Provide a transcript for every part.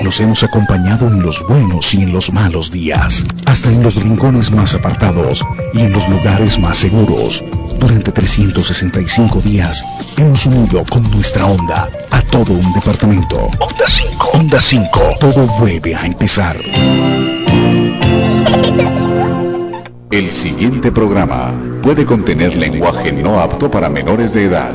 Los hemos acompañado en los buenos y en los malos días, hasta en los rincones más apartados y en los lugares más seguros. Durante 365 días hemos unido con nuestra onda a todo un departamento. Onda 5. Onda 5. Todo vuelve a empezar. El siguiente programa puede contener lenguaje no apto para menores de edad.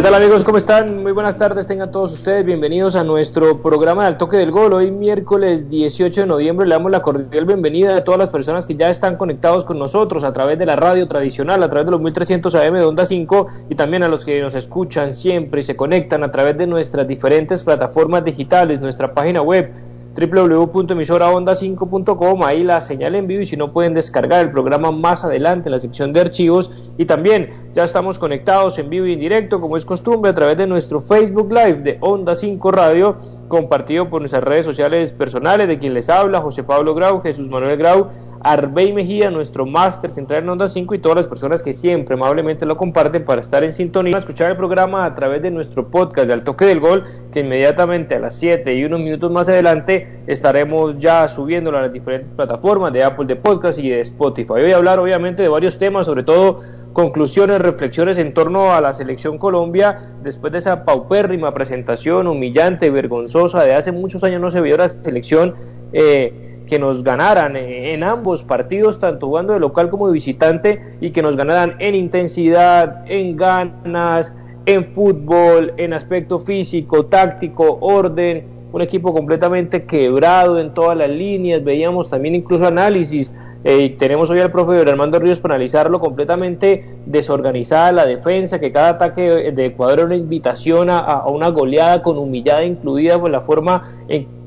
¿Qué tal amigos? ¿Cómo están? Muy buenas tardes, tengan todos ustedes bienvenidos a nuestro programa del toque del gol. Hoy miércoles 18 de noviembre le damos la cordial bienvenida a todas las personas que ya están conectados con nosotros a través de la radio tradicional, a través de los 1300 AM de Onda 5 y también a los que nos escuchan siempre y se conectan a través de nuestras diferentes plataformas digitales, nuestra página web www.emisoraonda5.com, ahí la señal en vivo y si no pueden descargar el programa más adelante en la sección de archivos. Y también ya estamos conectados en vivo y en directo como es costumbre a través de nuestro Facebook Live de Onda 5 Radio compartido por nuestras redes sociales personales de quien les habla, José Pablo Grau, Jesús Manuel Grau Arbey Mejía, nuestro máster central en Onda 5 y todas las personas que siempre amablemente lo comparten para estar en sintonía, escuchar el programa a través de nuestro podcast de Al Toque del Gol, que inmediatamente a las 7 y unos minutos más adelante estaremos ya subiéndolo a las diferentes plataformas de Apple de Podcast y de Spotify. Hoy voy a hablar obviamente de varios temas, sobre todo conclusiones, reflexiones en torno a la selección Colombia después de esa paupérrima presentación humillante, vergonzosa, de hace muchos años no se vio la selección. Eh, que nos ganaran en ambos partidos, tanto jugando de local como de visitante, y que nos ganaran en intensidad, en ganas, en fútbol, en aspecto físico, táctico, orden, un equipo completamente quebrado en todas las líneas, veíamos también incluso análisis, eh, tenemos hoy al profe Armando Ríos para analizarlo completamente desorganizada la defensa, que cada ataque de Ecuador era una invitación a, una goleada con humillada incluida por la forma en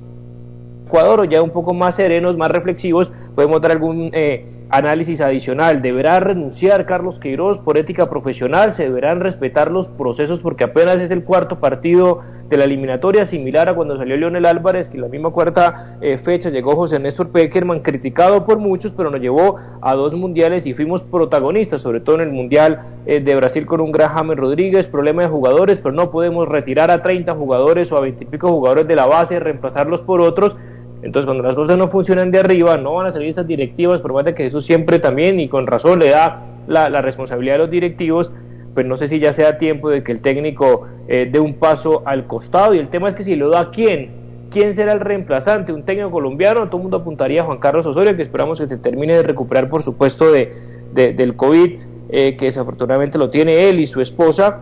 Ecuador o ya un poco más serenos, más reflexivos, podemos dar algún eh, análisis adicional. ¿Deberá renunciar Carlos Queiroz por ética profesional? ¿Se deberán respetar los procesos porque apenas es el cuarto partido de la eliminatoria, similar a cuando salió Leonel Álvarez, que en la misma cuarta eh, fecha llegó José Néstor Peckerman, criticado por muchos, pero nos llevó a dos mundiales y fuimos protagonistas, sobre todo en el Mundial eh, de Brasil con un Graham Rodríguez, problema de jugadores, pero no podemos retirar a 30 jugadores o a 20 y pico jugadores de la base, reemplazarlos por otros entonces, cuando las cosas no funcionan de arriba, no van a salir esas directivas, por más de que Jesús siempre también y con razón le da la, responsabilidad a los directivos, pues no sé si ya sea tiempo de que el técnico eh, dé un paso al costado. Y el tema es que si lo da quién, quién será el reemplazante, un técnico colombiano, todo el mundo apuntaría a Juan Carlos Osorio, que esperamos que se termine de recuperar, por supuesto, de, del COVID, eh, que desafortunadamente lo tiene él y su esposa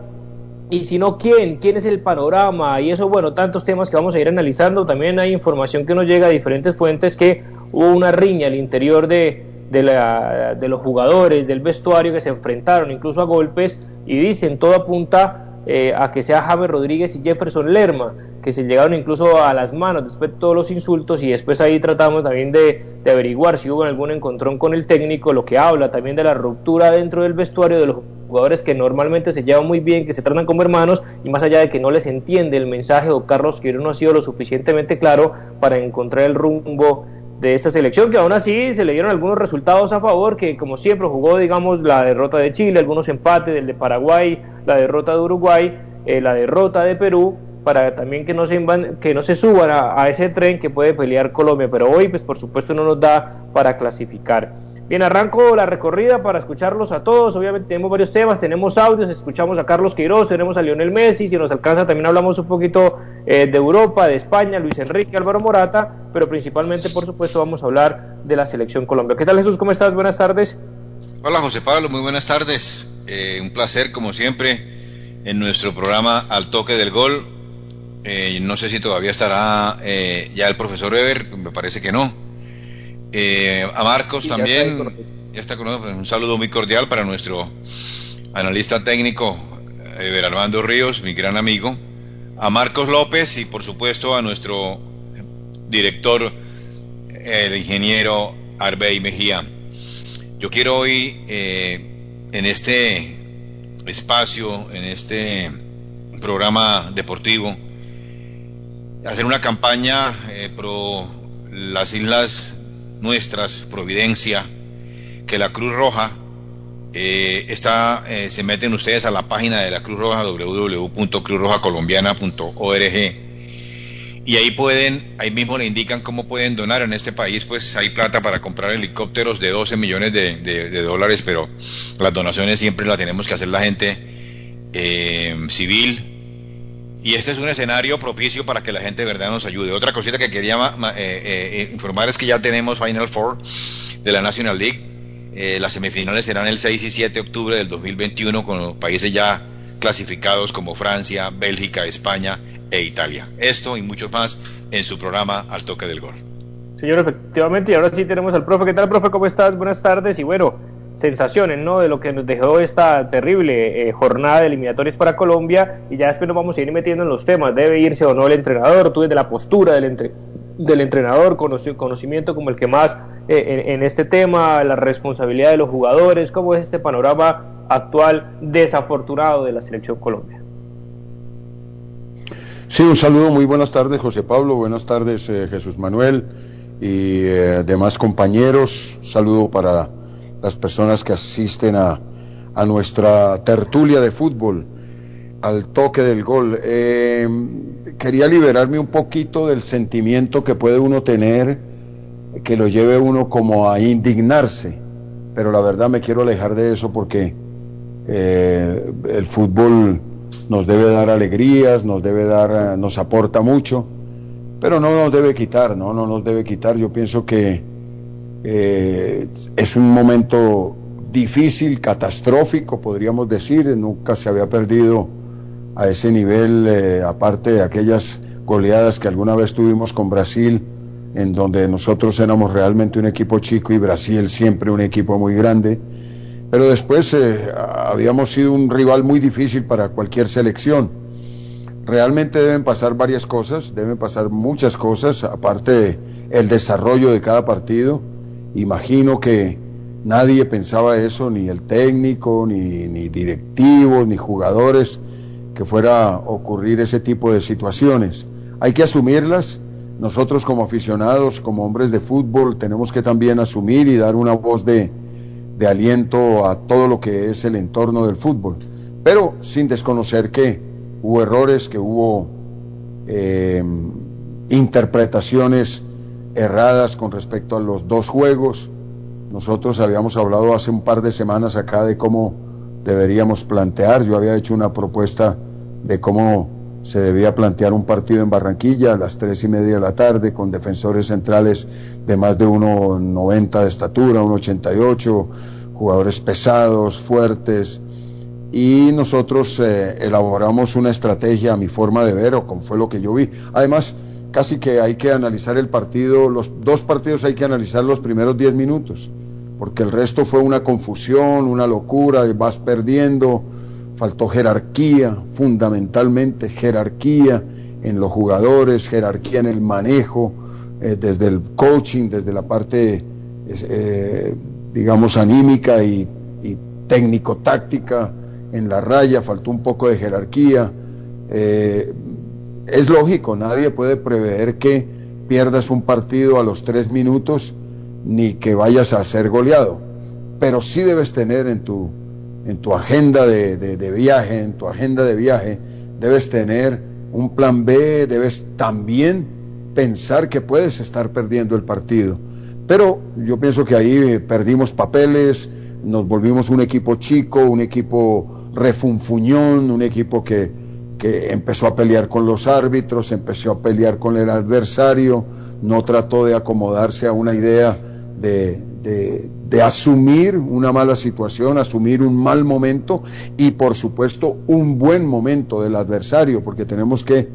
y si no, ¿quién? ¿Quién es el panorama? Y eso, bueno, tantos temas que vamos a ir analizando. También hay información que nos llega a diferentes fuentes que hubo una riña al interior de, de, la, de los jugadores, del vestuario, que se enfrentaron incluso a golpes y dicen, todo apunta eh, a que sea Javier Rodríguez y Jefferson Lerma, que se llegaron incluso a las manos después de todos los insultos y después ahí tratamos también de, averiguar si hubo algún encontrón con el técnico, lo que habla también de la ruptura dentro del vestuario de los jugadores que normalmente se llevan muy bien, que se tratan como hermanos y más allá de que no les entiende el mensaje o Carlos que no ha sido lo suficientemente claro para encontrar el rumbo de esta selección, que aún así se le dieron algunos resultados a favor, que como siempre jugó, digamos, la derrota de Chile, algunos empates, del de Paraguay, la derrota de Uruguay, eh, la derrota de Perú, para también que no se, que no se suban a, ese tren que puede pelear Colombia, pero hoy pues por supuesto no nos da para clasificar. Bien, arranco la recorrida para escucharlos a todos. Obviamente tenemos varios temas, tenemos audios, escuchamos a Carlos Queiroz, tenemos a Lionel Messi, si nos alcanza también hablamos un poquito eh, de Europa, de España, Luis Enrique, Álvaro Morata, pero principalmente, por supuesto, vamos a hablar de la selección Colombia. ¿Qué tal Jesús? ¿Cómo estás? Buenas tardes. Hola José Pablo, muy buenas tardes. Eh, un placer, como siempre, en nuestro programa Al Toque del Gol. Eh, no sé si todavía estará ya el profesor Weber, me parece que no. Eh, a Marcos también, ya está, con nosotros. Un saludo muy cordial para nuestro analista técnico, Eber Armando Ríos, mi gran amigo. A Marcos López y por supuesto a nuestro director, el ingeniero Arbey Mejía. Yo quiero hoy, eh, en este espacio, en este programa deportivo, hacer una campaña eh, pro las islas nuestras, Providencia, que la Cruz Roja eh, está, eh, se meten ustedes a la página de la Cruz Roja, www.cruzrojacolombiana.org, y ahí pueden, ahí mismo le indican cómo pueden donar. En este país, pues hay plata para comprar helicópteros de 12 millones de, dólares, pero las donaciones siempre las tenemos que hacer la gente civil, y este es un escenario propicio para que la gente de nos ayude. Otra cosita que quería eh, eh, informar es que ya tenemos Final Four de la National League. Eh, las semifinales serán el 6 y 7 de octubre del 2021 con los países ya clasificados como Francia, Bélgica, España e Italia. Esto y mucho más en su programa Al Toque del Gol. Señor, efectivamente, y ahora sí tenemos al profe. ¿Qué tal, profe? ¿Cómo estás? Buenas tardes. Y bueno, sensaciones ¿no? de lo que nos dejó esta terrible eh, jornada de eliminatorias para Colombia y ya después nos vamos a ir metiendo en los temas, debe irse o no el entrenador, tú desde la postura del, entre, del entrenador, conocimiento como el que más eh, en, este tema, la responsabilidad de los jugadores, cómo es este panorama actual desafortunado de la selección Colombia. Sí, un saludo, muy buenas tardes José Pablo, buenas tardes eh, Jesús Manuel y demás compañeros, saludo para las personas que asisten a, a nuestra tertulia de fútbol, al toque del gol. Eh, quería liberarme un poquito del sentimiento que puede uno tener, que lo lleve uno como a indignarse, pero la verdad me quiero alejar de eso porque eh, el fútbol nos debe dar alegrías, nos debe dar, nos aporta mucho, pero no nos debe quitar, no, no nos debe quitar. Yo pienso que eh, es un momento difícil, catastrófico, podríamos decir. Nunca se había perdido a ese nivel, eh, aparte de aquellas goleadas que alguna vez tuvimos con Brasil, en donde nosotros éramos realmente un equipo chico y Brasil siempre un equipo muy grande. Pero después eh, habíamos sido un rival muy difícil para cualquier selección. Realmente deben pasar varias cosas, deben pasar muchas cosas, aparte del desarrollo de cada partido Imagino que nadie pensaba eso, ni el técnico, ni, ni directivos, ni jugadores, que fuera a ocurrir ese tipo de situaciones. Hay que asumirlas. Nosotros como aficionados, como hombres de fútbol, tenemos que también asumir y dar una voz de, aliento a todo lo que es el entorno del fútbol. Pero sin desconocer que hubo errores, que hubo eh, interpretaciones erradas con respecto a los dos juegos. Nosotros habíamos hablado hace un par de semanas acá de cómo deberíamos plantear. Yo había hecho una propuesta de cómo se debía plantear un partido en Barranquilla a las tres y media de la tarde con defensores centrales de más de 1,90 de estatura, 1,88, jugadores pesados, fuertes. Y nosotros eh, elaboramos una estrategia a mi forma de ver o como fue lo que yo vi. Además, casi que hay que analizar el partido, los dos partidos hay que analizar los primeros 10 minutos, porque el resto fue una confusión, una locura, vas perdiendo, faltó jerarquía, fundamentalmente jerarquía en los jugadores, jerarquía en el manejo, eh, desde el coaching, desde la parte, eh, digamos, anímica y, y técnico-táctica en la raya, faltó un poco de jerarquía. Eh, es lógico, nadie puede prever que pierdas un partido a los tres minutos ni que vayas a ser goleado, pero sí debes tener en tu, en tu agenda de, viaje, en tu agenda de viaje, debes tener un plan B, debes también pensar que puedes estar perdiendo el partido. Pero yo pienso que ahí perdimos papeles, nos volvimos un equipo chico, un equipo refunfuñón, un equipo que, que empezó a pelear con los árbitros, empezó a pelear con el adversario, no trató de acomodarse a una idea de, de, asumir una mala situación, asumir un mal momento y por supuesto un buen momento del adversario, porque tenemos que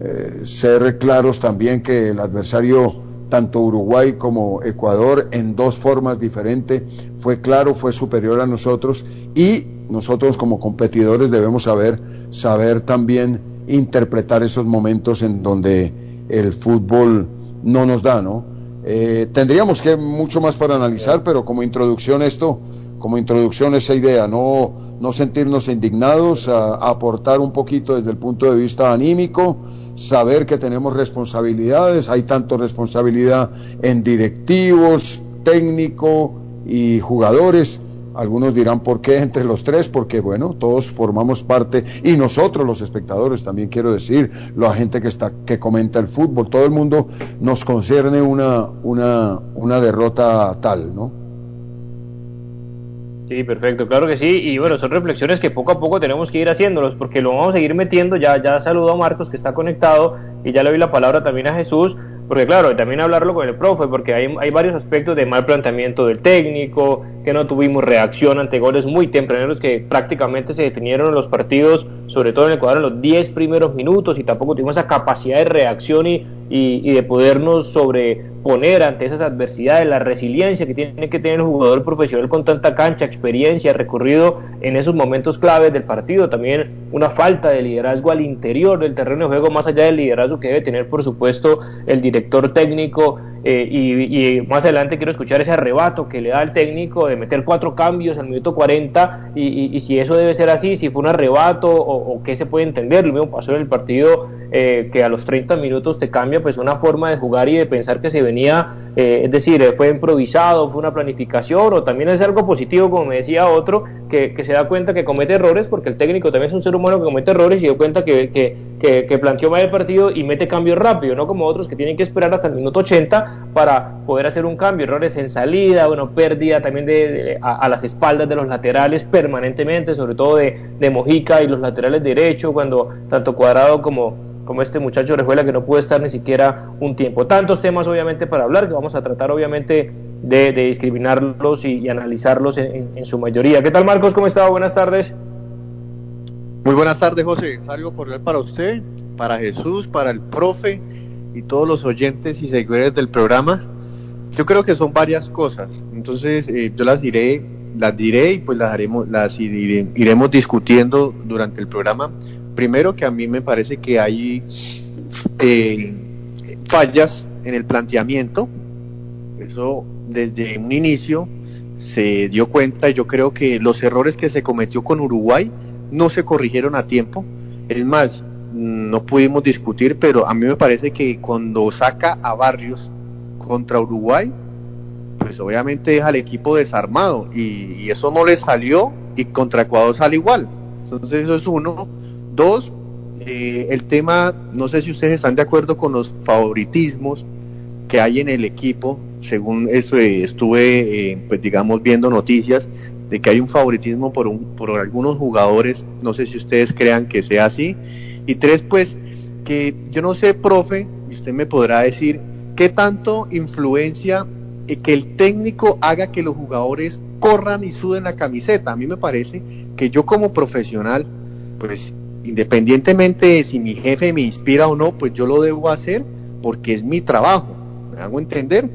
eh, ser claros también que el adversario, tanto Uruguay como Ecuador, en dos formas diferentes, fue claro, fue superior a nosotros y nosotros como competidores debemos saber, saber también interpretar esos momentos en donde el fútbol no nos da, ¿no? Eh, tendríamos que mucho más para analizar, pero como introducción esto, como introducción esa idea, no, no sentirnos indignados, a, aportar un poquito desde el punto de vista anímico, saber que tenemos responsabilidades, hay tanto responsabilidad en directivos, técnico y jugadores, algunos dirán por qué entre los tres, porque bueno, todos formamos parte y nosotros los espectadores también quiero decir, la gente que está que comenta el fútbol, todo el mundo nos concierne una una una derrota tal, ¿no? Sí, perfecto, claro que sí. Y bueno, son reflexiones que poco a poco tenemos que ir haciéndolos, porque lo vamos a seguir metiendo. Ya, ya saludo a Marcos que está conectado y ya le doy la palabra también a Jesús porque claro, también hablarlo con el profe, porque hay, varios aspectos de mal planteamiento del técnico, que no tuvimos reacción ante goles muy tempraneros que prácticamente se definieron en los partidos, sobre todo en el cuadro en los 10 primeros minutos, y tampoco tuvimos esa capacidad de reacción y, y, de podernos sobreponer ante esas adversidades, la resiliencia que tiene que tener el jugador profesional con tanta cancha, experiencia, recorrido en esos momentos claves del partido, también una falta de liderazgo al interior del terreno de juego, más allá del liderazgo que debe tener, por supuesto, el director técnico eh, y, más adelante quiero escuchar ese arrebato que le da al técnico de meter cuatro cambios al minuto 40 y, si eso debe ser así, si fue un arrebato o, qué se puede entender. Lo mismo pasó en el partido eh, que a los 30 minutos te cambia pues una forma de jugar y de pensar que se venía, eh, es decir, fue improvisado, fue una planificación o también es algo positivo, como me decía otro, que, se da cuenta que comete errores porque el técnico también es un ser humano que comete errores y dio cuenta que, que, que planteó mal el partido y mete cambios rápido, no como otros que tienen que esperar hasta el minuto 80 para poder hacer un cambio, errores en salida, bueno, pérdida también de, a, las espaldas de los laterales permanentemente, sobre todo de, de Mojica y los laterales derecho, cuando tanto Cuadrado como, como este muchacho Rejuela que no puede estar ni siquiera un tiempo. Tantos temas obviamente para hablar que vamos a tratar obviamente de, discriminarlos y, analizarlos en, su mayoría. ¿Qué tal Marcos? ¿Cómo está? Buenas tardes. Muy buenas tardes José, salgo cordial para usted, para Jesús, para el profe y todos los oyentes y seguidores del programa. Yo creo que son varias cosas. Entonces, eh, yo las diré, las diré y pues las haremos, las iremos discutiendo durante el programa. Primero que a mí me parece que hay eh, fallas en el planteamiento. Eso desde un inicio se dio cuenta. Yo creo que los errores que se cometió con Uruguay no se corrigieron a tiempo. Es más, no pudimos discutir, pero a mí me parece que cuando saca a Barrios contra Uruguay, pues obviamente deja al equipo desarmado y, eso no le salió y contra Ecuador sale igual. Entonces eso es uno. Dos, eh, el tema, no sé si ustedes están de acuerdo con los favoritismos que hay en el equipo, según eso eh, estuve, eh, pues digamos, viendo noticias de que hay un favoritismo por, un, por algunos jugadores, no sé si ustedes crean que sea así, y tres, pues, que yo no sé, profe, y usted me podrá decir, ¿qué tanto influencia que el técnico haga que los jugadores corran y suden la camiseta? A mí me parece que yo como profesional, pues, independientemente de si mi jefe me inspira o no, pues yo lo debo hacer porque es mi trabajo. ¿Me hago entender?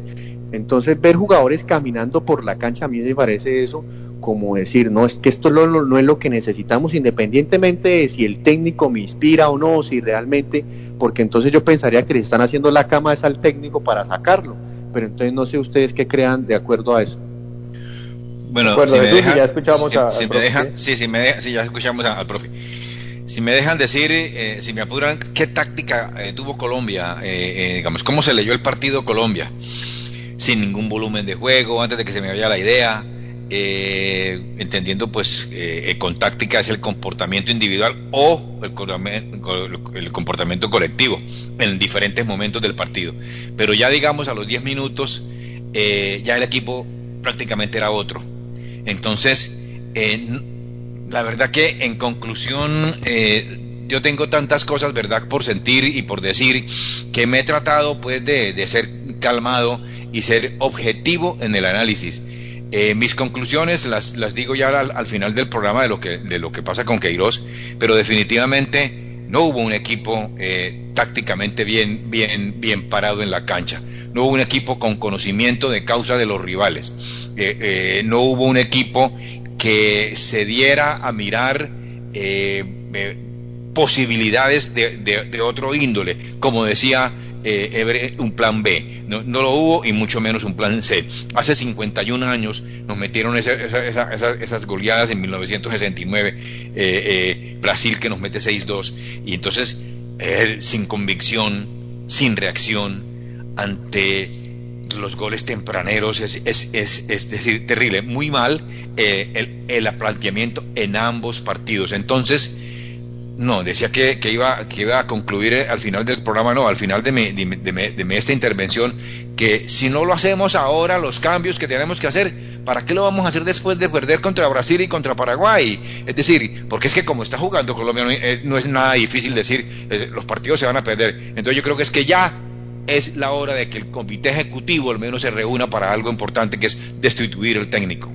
Entonces, ver jugadores caminando por la cancha, a mí me parece eso como decir, no, es que esto no, es lo que necesitamos, independientemente de si el técnico me inspira o no, si realmente, porque entonces yo pensaría que le están haciendo la cama es al técnico para sacarlo, pero entonces no sé ustedes qué crean de acuerdo a eso. Bueno, si me dejan, ya escuchamos si, me dejan, sí, si me sí, ya escuchamos al profe. Si me dejan decir, eh, si me apuran, ¿qué táctica eh, tuvo Colombia? Eh, digamos, ¿cómo se leyó el partido Colombia? Sin ningún volumen de juego, antes de que se me vaya la idea eh, entendiendo pues eh, con táctica es el comportamiento individual o el, comportamiento colectivo en diferentes momentos del partido. Pero ya digamos a los 10 minutos ya el equipo prácticamente era otro. Entonces, la verdad que en conclusión yo tengo tantas cosas, ¿verdad?, por sentir y por decir que me he tratado pues de, de ser calmado y ser objetivo en el análisis. Eh, mis conclusiones las, las digo ya al, final del programa de lo que, de lo que pasa con Queiroz, pero definitivamente no hubo un equipo eh, tácticamente bien, bien, parado en la cancha. No hubo un equipo con conocimiento de causa de los rivales. Eh, no hubo un equipo que se diera a mirar posibilidades de, de, otro índole, como decía eh, un plan B. No, lo hubo y mucho menos un plan C. Hace 51 años nos metieron esas goleadas en 1969, eh, eh, Brasil que nos mete 6-2, y entonces sin convicción, sin reacción ante los goles tempraneros, es, es, es, es decir, terrible, muy mal el, el planteamiento en ambos partidos. Entonces, no, decía que, iba, que iba a concluir eh, al final del programa, no, al final de, mi, de, esta intervención, que si no lo hacemos ahora, los cambios que tenemos que hacer, ¿para qué lo vamos a hacer después de perder contra Brasil y contra Paraguay? Es decir, porque es que como está jugando Colombia, no, eh, es nada difícil decir, eh, los partidos se van a perder. Entonces yo creo que es que ya es la hora de que el comité ejecutivo al menos se reúna para algo importante, que es destituir el técnico.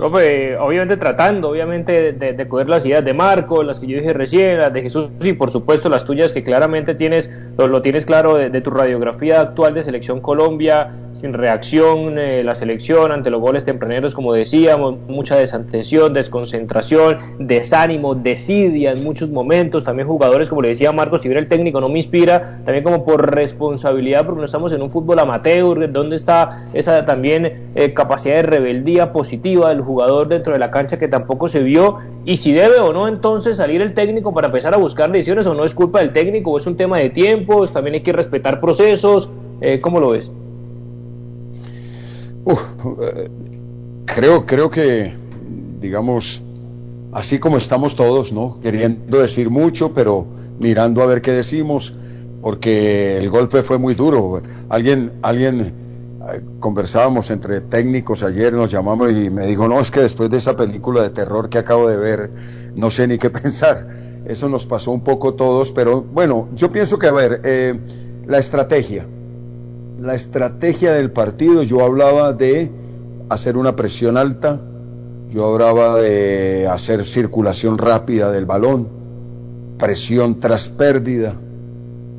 Profe, obviamente tratando, obviamente, de, de, coger las ideas de Marco, las que yo dije recién, las de Jesús y por supuesto las tuyas que claramente tienes, lo, tienes claro de, tu radiografía actual de Selección Colombia, sin reacción eh, la selección ante los goles tempraneros, como decíamos, mucha desatención, desconcentración, desánimo, desidia en muchos momentos, también jugadores, como le decía Marcos, si bien el técnico no me inspira, también como por responsabilidad, porque no estamos en un fútbol amateur, donde está esa también eh, capacidad de rebeldía positiva del jugador dentro de la cancha que tampoco se vio, y si debe o no entonces salir el técnico para empezar a buscar decisiones o no es culpa del técnico, o es un tema de tiempos, también hay que respetar procesos, eh, ¿cómo lo ves? Creo, creo que, digamos, así como estamos todos, ¿no? Queriendo decir mucho, pero mirando a ver qué decimos, porque el golpe fue muy duro. Alguien, alguien, eh, conversábamos entre técnicos ayer, nos llamamos y me dijo, no, es que después de esa película de terror que acabo de ver, no sé ni qué pensar. Eso nos pasó un poco todos, pero bueno, yo pienso que, a ver, eh, la estrategia la estrategia del partido, yo hablaba de hacer una presión alta, yo hablaba de hacer circulación rápida del balón, presión tras pérdida,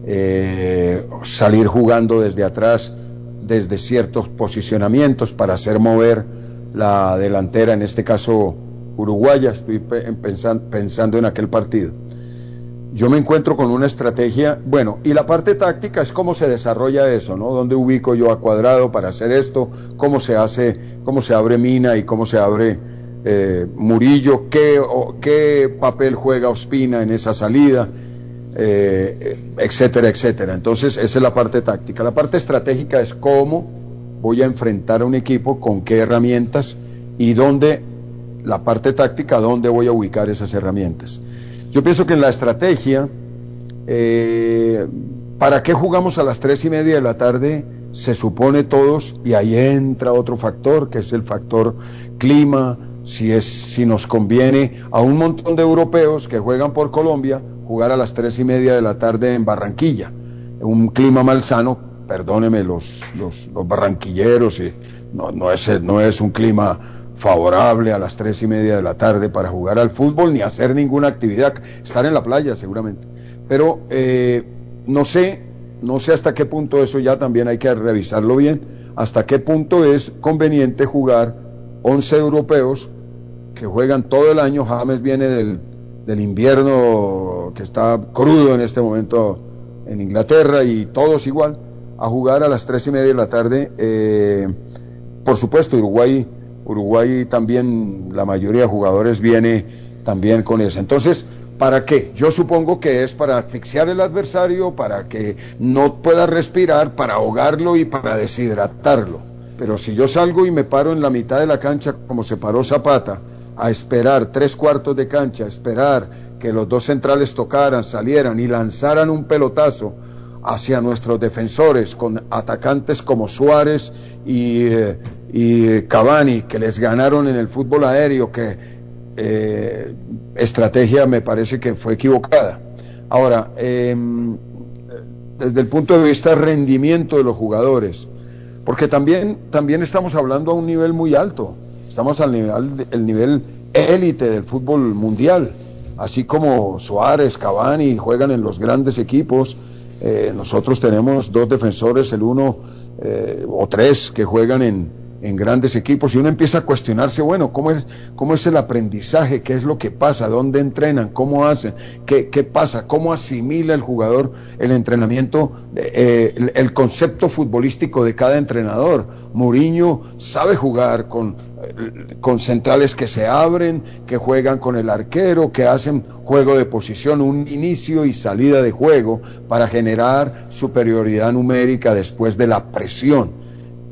eh, salir jugando desde atrás, desde ciertos posicionamientos para hacer mover la delantera, en este caso uruguaya, estoy pensando en aquel partido yo me encuentro con una estrategia, bueno, y la parte táctica es cómo se desarrolla eso, ¿no? ¿Dónde ubico yo a cuadrado para hacer esto? ¿Cómo se hace, cómo se abre Mina y cómo se abre eh, Murillo? ¿Qué, ¿Qué papel juega Ospina en esa salida? Eh, etcétera, etcétera. Entonces, esa es la parte táctica. La parte estratégica es cómo voy a enfrentar a un equipo, con qué herramientas y dónde, la parte táctica, dónde voy a ubicar esas herramientas. Yo pienso que en la estrategia, eh, ¿para qué jugamos a las tres y media de la tarde? Se supone todos, y ahí entra otro factor, que es el factor clima, si, es, si nos conviene a un montón de europeos que juegan por Colombia jugar a las tres y media de la tarde en Barranquilla. Un clima malsano, perdóneme los, los, barranquilleros, y no, no, es, no es un clima favorable a las tres y media de la tarde para jugar al fútbol ni hacer ninguna actividad, estar en la playa seguramente. Pero eh, no sé, no sé hasta qué punto eso ya también hay que revisarlo bien, hasta qué punto es conveniente jugar 11 europeos que juegan todo el año, James viene del, del invierno que está crudo en este momento en Inglaterra y todos igual, a jugar a las tres y media de la tarde. Eh, por supuesto, Uruguay Uruguay también, la mayoría de jugadores viene también con eso. Entonces, ¿para qué? Yo supongo que es para asfixiar el adversario, para que no pueda respirar, para ahogarlo y para deshidratarlo. Pero si yo salgo y me paro en la mitad de la cancha como se paró Zapata, a esperar tres cuartos de cancha, a esperar que los dos centrales tocaran, salieran y lanzaran un pelotazo hacia nuestros defensores con atacantes como Suárez y, eh, y Cavani, que les ganaron en el fútbol aéreo, que eh, estrategia me parece que fue equivocada. Ahora, em, desde el punto de vista rendimiento de los jugadores, porque también, también estamos hablando a un nivel muy alto, estamos al nivel, el nivel élite del fútbol mundial, así como Suárez, Cavani juegan en los grandes equipos, eh, nosotros tenemos dos defensores, el uno eh, o tres que juegan en, en grandes equipos y uno empieza a cuestionarse, bueno, ¿cómo es, cómo es el aprendizaje? ¿Qué es lo que pasa? ¿Dónde entrenan? ¿Cómo hacen? ¿Qué, qué pasa? ¿Cómo asimila el jugador el entrenamiento, eh, el, el, concepto futbolístico de cada entrenador? Mourinho sabe jugar con, con centrales que se abren, que juegan con el arquero, que hacen juego de posición, un inicio y salida de juego para generar superioridad numérica después de la presión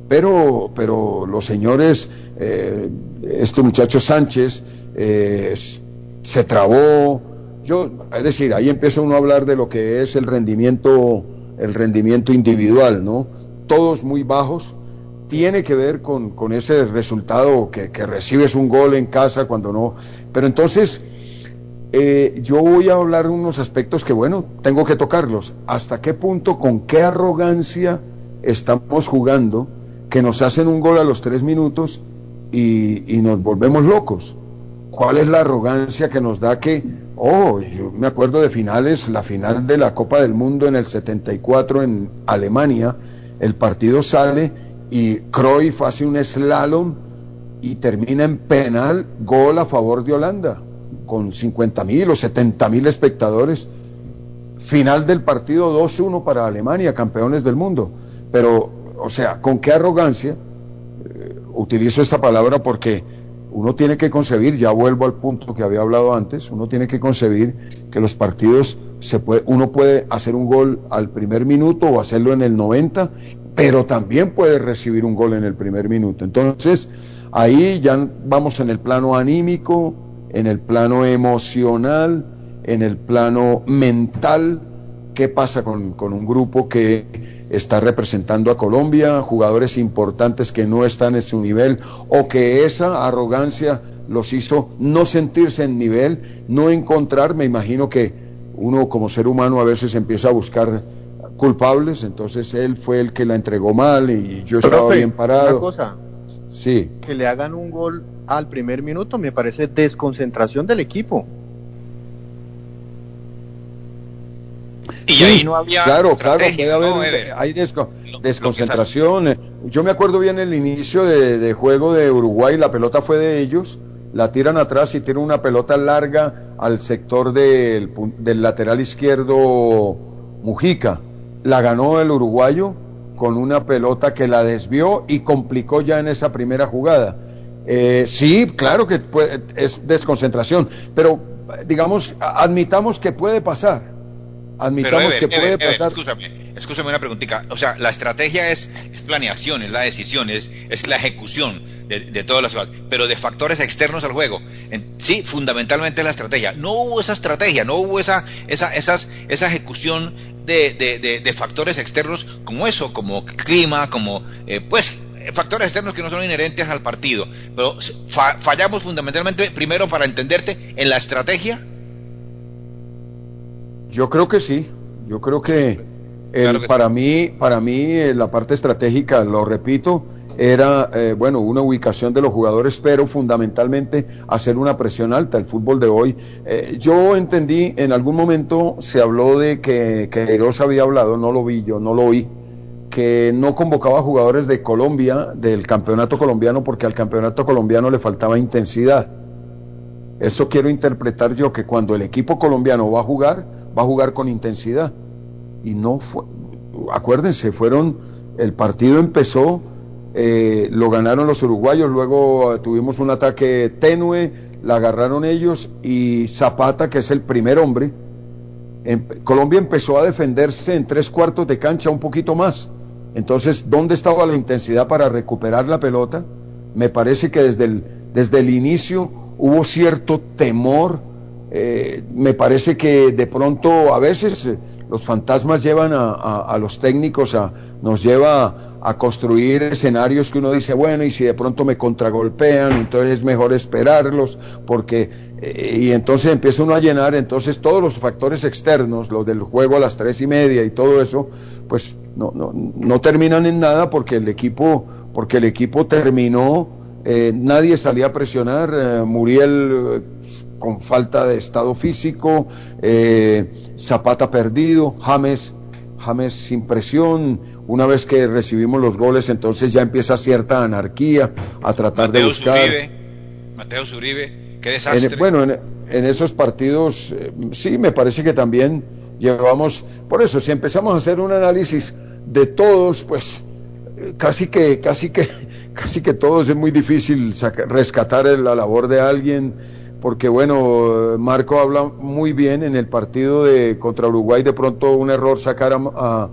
pero, pero los señores, eh, este muchacho Sánchez eh, se trabó, yo, es decir, ahí empieza uno a hablar de lo que es el rendimiento, el rendimiento individual, ¿no? Todos muy bajos, tiene que ver con, con ese resultado que, que, recibes un gol en casa cuando no. Pero entonces, eh, yo voy a hablar de unos aspectos que, bueno, tengo que tocarlos. ¿Hasta qué punto, con qué arrogancia estamos jugando? Que nos hacen un gol a los tres minutos y, nos volvemos locos. ¿Cuál es la arrogancia que nos da que, oh, yo me acuerdo de finales, la final de la Copa del Mundo en el 74 en Alemania, el partido sale y Cruyff hace un slalom y termina en penal, gol a favor de Holanda, con 50 mil o 70 mil espectadores. Final del partido 2-1 para Alemania, campeones del mundo. Pero o sea, con qué arrogancia, eh, utilizo esta palabra porque uno tiene que concebir, ya vuelvo al punto que había hablado antes, uno tiene que concebir que los partidos se puede, uno puede hacer un gol al primer minuto o hacerlo en el 90, pero también puede recibir un gol en el primer minuto. Entonces, ahí ya vamos en el plano anímico, en el plano emocional, en el plano mental, qué pasa con, con un grupo que está representando a Colombia, jugadores importantes que no están en su nivel o que esa arrogancia los hizo no sentirse en nivel, no encontrar, me imagino que uno como ser humano a veces empieza a buscar culpables, entonces él fue el que la entregó mal y yo estaba Profe, bien parado. Una cosa, sí. que le hagan un gol al primer minuto me parece desconcentración del equipo. Sí, ahí no había claro, claro, hay desco- Lo- lo desconcentración. Yo me acuerdo bien el inicio de, de juego de Uruguay, la pelota fue de ellos, la tiran atrás y tiran una pelota larga al sector del, del lateral izquierdo Mujica. La ganó el uruguayo con una pelota que la desvió y complicó ya en esa primera jugada. Eh, sí, claro que puede- es desconcentración, pero digamos, admitamos que puede pasar. Pero Admitamos Ever, que puede Ever, pasar. escúchame, escúchame una preguntita. O sea, la estrategia es, es planeación, es la decisión, es, es la ejecución de, de todas las cosas, pero de factores externos al juego. En- sí, fundamentalmente la estrategia. No hubo esa estrategia, no hubo esa, esa, esas, esa ejecución de, de, de, factores externos como eso, como clima, como, eh, pues, factores externos que no son inherentes al partido. Pero fa- fallamos fundamentalmente, primero para entenderte, en la estrategia. Yo creo que sí. Yo creo que, el- Claro que para sí. mí, para mí eh, la parte estratégica, lo repito, era eh, bueno una ubicación de los jugadores, pero fundamentalmente hacer una presión alta. El fútbol de hoy, eh, yo entendí en algún momento se habló de que que Queiroz había hablado, no lo vi yo, no lo oí, que no convocaba jugadores de Colombia, del campeonato colombiano, porque al campeonato colombiano le faltaba intensidad. Eso quiero interpretar yo, que cuando el equipo colombiano va a jugar, va a jugar con intensidad. Y no fue, acuérdense, fueron, el partido empezó, eh, lo ganaron los uruguayos, luego tuvimos un ataque tenue, la agarraron ellos y Zapata, que es el primer hombre, em- Colombia empezó a defenderse en tres cuartos de cancha un poquito más. Entonces, ¿dónde estaba la intensidad para recuperar la pelota? Me parece que desde el, desde el inicio hubo cierto temor. Eh, me parece que de pronto a veces eh, los fantasmas llevan a, a, los técnicos, a, nos lleva a construir escenarios que uno dice, bueno, y si de pronto me contragolpean, entonces es mejor esperarlos, porque, eh, y entonces empieza uno a llenar, entonces todos los factores externos, los del juego a las tres y media y todo eso, pues no, no, no terminan en nada porque el equipo, porque el equipo terminó, eh, nadie salía a presionar, eh, Muriel con falta de estado físico, Zapata perdido, James, James sin presión, una vez que recibimos los goles, entonces ya empieza cierta anarquía a tratar de buscar. Uribe, Mateo Zuribe, qué desastre. bueno, en, esos partidos, eh, sí, me parece que también llevamos, por eso, si empezamos a hacer un análisis de todos, pues eh, casi que, casi que, casi que todos es muy difícil rescatar la labor de alguien porque bueno, Marco habla muy bien en el partido de contra Uruguay, de pronto un error sacar a,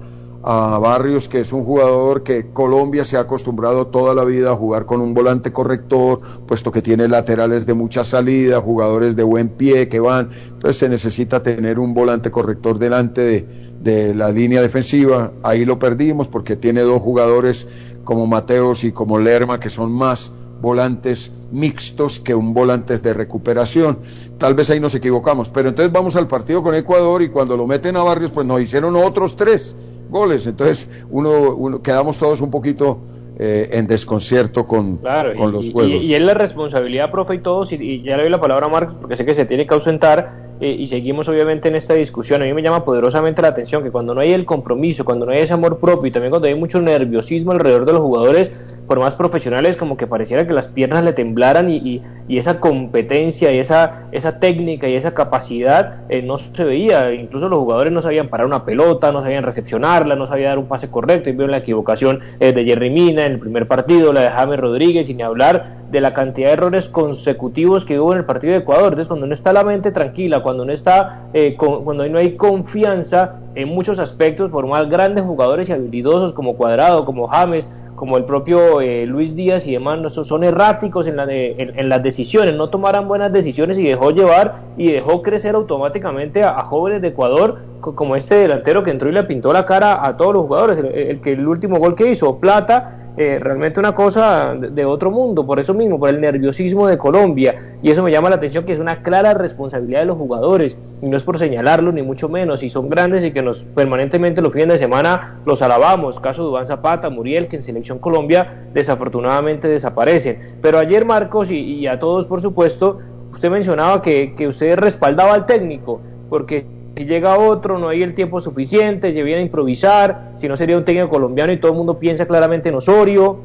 a Barrios, que es un jugador que Colombia se ha acostumbrado toda la vida a jugar con un volante corrector, puesto que tiene laterales de mucha salida, jugadores de buen pie que van, entonces se necesita tener un volante corrector delante de, de la línea defensiva, ahí lo perdimos porque tiene dos jugadores como Mateos y como Lerma que son más volantes mixtos que un volante de recuperación. Tal vez ahí nos equivocamos, pero entonces vamos al partido con Ecuador y cuando lo meten a Barrios, pues nos hicieron otros tres goles. Entonces, uno, quedamos todos un poquito eh, en desconcierto con, con los juegos. Y, es la responsabilidad, profe, y todos, y, ya le doy la palabra a Marcos porque sé que se tiene que ausentar, eh, y seguimos obviamente en esta discusión. A mí me llama poderosamente la atención que cuando no hay el compromiso, cuando no hay ese amor propio y también cuando hay mucho nerviosismo alrededor de los jugadores, por más profesionales, como que pareciera que las piernas le temblaran y, y, esa competencia y esa, esa técnica y esa capacidad eh, no se veía. Incluso los jugadores no sabían parar una pelota, no sabían recepcionarla, no sabían dar un pase correcto. Y vieron la equivocación eh, de Jerry Mina en el primer partido, la de James Rodríguez, y ni hablar de la cantidad de errores consecutivos que hubo en el partido de Ecuador. Entonces, cuando no está la mente tranquila, cuando no está, eh, cuando no hay confianza en muchos aspectos, por más grandes jugadores y habilidosos como Cuadrado, como James, como el propio eh, Luis Díaz y demás, son erráticos en, la en, las decisiones, no tomaran buenas decisiones y dejó llevar y dejó crecer automáticamente a, jóvenes de Ecuador, como este delantero que entró y le pintó la cara a todos los jugadores, el que el último gol que hizo, Plata, eh, realmente una cosa de, otro mundo, por eso mismo, por el nerviosismo de Colombia. Y eso me llama la atención que es una clara responsabilidad de los jugadores, y no es por señalarlo ni mucho menos, y son grandes y que nos permanentemente los fines de semana los alabamos, caso Dubán Zapata, Muriel, que en Selección Colombia desafortunadamente desaparecen. Pero ayer Marcos y, a todos por supuesto, usted mencionaba que, que usted respaldaba al técnico, porque si llega otro, no hay el tiempo suficiente, se a improvisar, si no sería un técnico colombiano y todo el mundo piensa claramente en Osorio.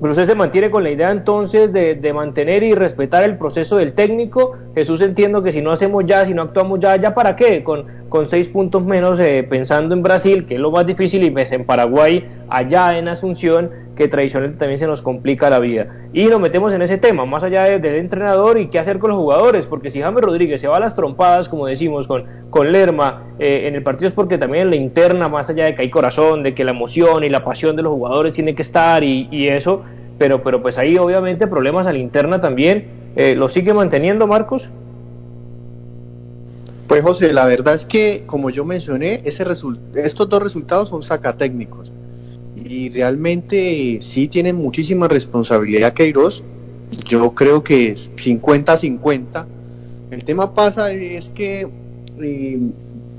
Pero usted se mantiene con la idea entonces de, de, mantener y respetar el proceso del técnico. Jesús entiendo que si no hacemos ya, si no actuamos ya, ¿ya para qué? Con, con seis puntos menos eh, pensando en Brasil, que es lo más difícil, y ves en Paraguay, allá en Asunción, que tradicionalmente también se nos complica la vida. Y nos metemos en ese tema, más allá del entrenador y qué hacer con los jugadores, porque si James Rodríguez se va a las trompadas, como decimos, con, con Lerma eh, en el partido es porque también en la interna, más allá de que hay corazón, de que la emoción y la pasión de los jugadores tiene que estar y, y eso, pero, pero pues ahí obviamente problemas a la interna también. Eh, ¿Lo sigue manteniendo Marcos? Pues José, la verdad es que, como yo mencioné, ese estos dos resultados son sacatécnicos y realmente sí tienen muchísima responsabilidad Queiroz. Yo creo que es 50-50. El tema pasa es que, eh,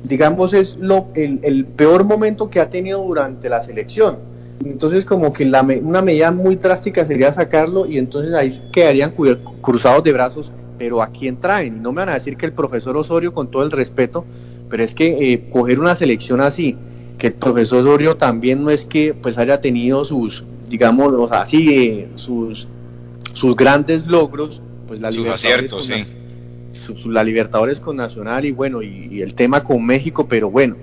digamos, es lo, el, peor momento que ha tenido durante la selección. Entonces, como que la, una medida muy drástica sería sacarlo y entonces ahí quedarían cruzados de brazos. Pero ¿a quién traen? Y no me van a decir que el profesor Osorio, con todo el respeto, pero es que eh, coger una selección así, que el profesor Osorio también no es que pues haya tenido sus, digamos, o sea, sí, sus, sus grandes logros, pues la sus aciertos, sí. la Libertadores con Nacional y bueno, y, el tema con México, pero bueno,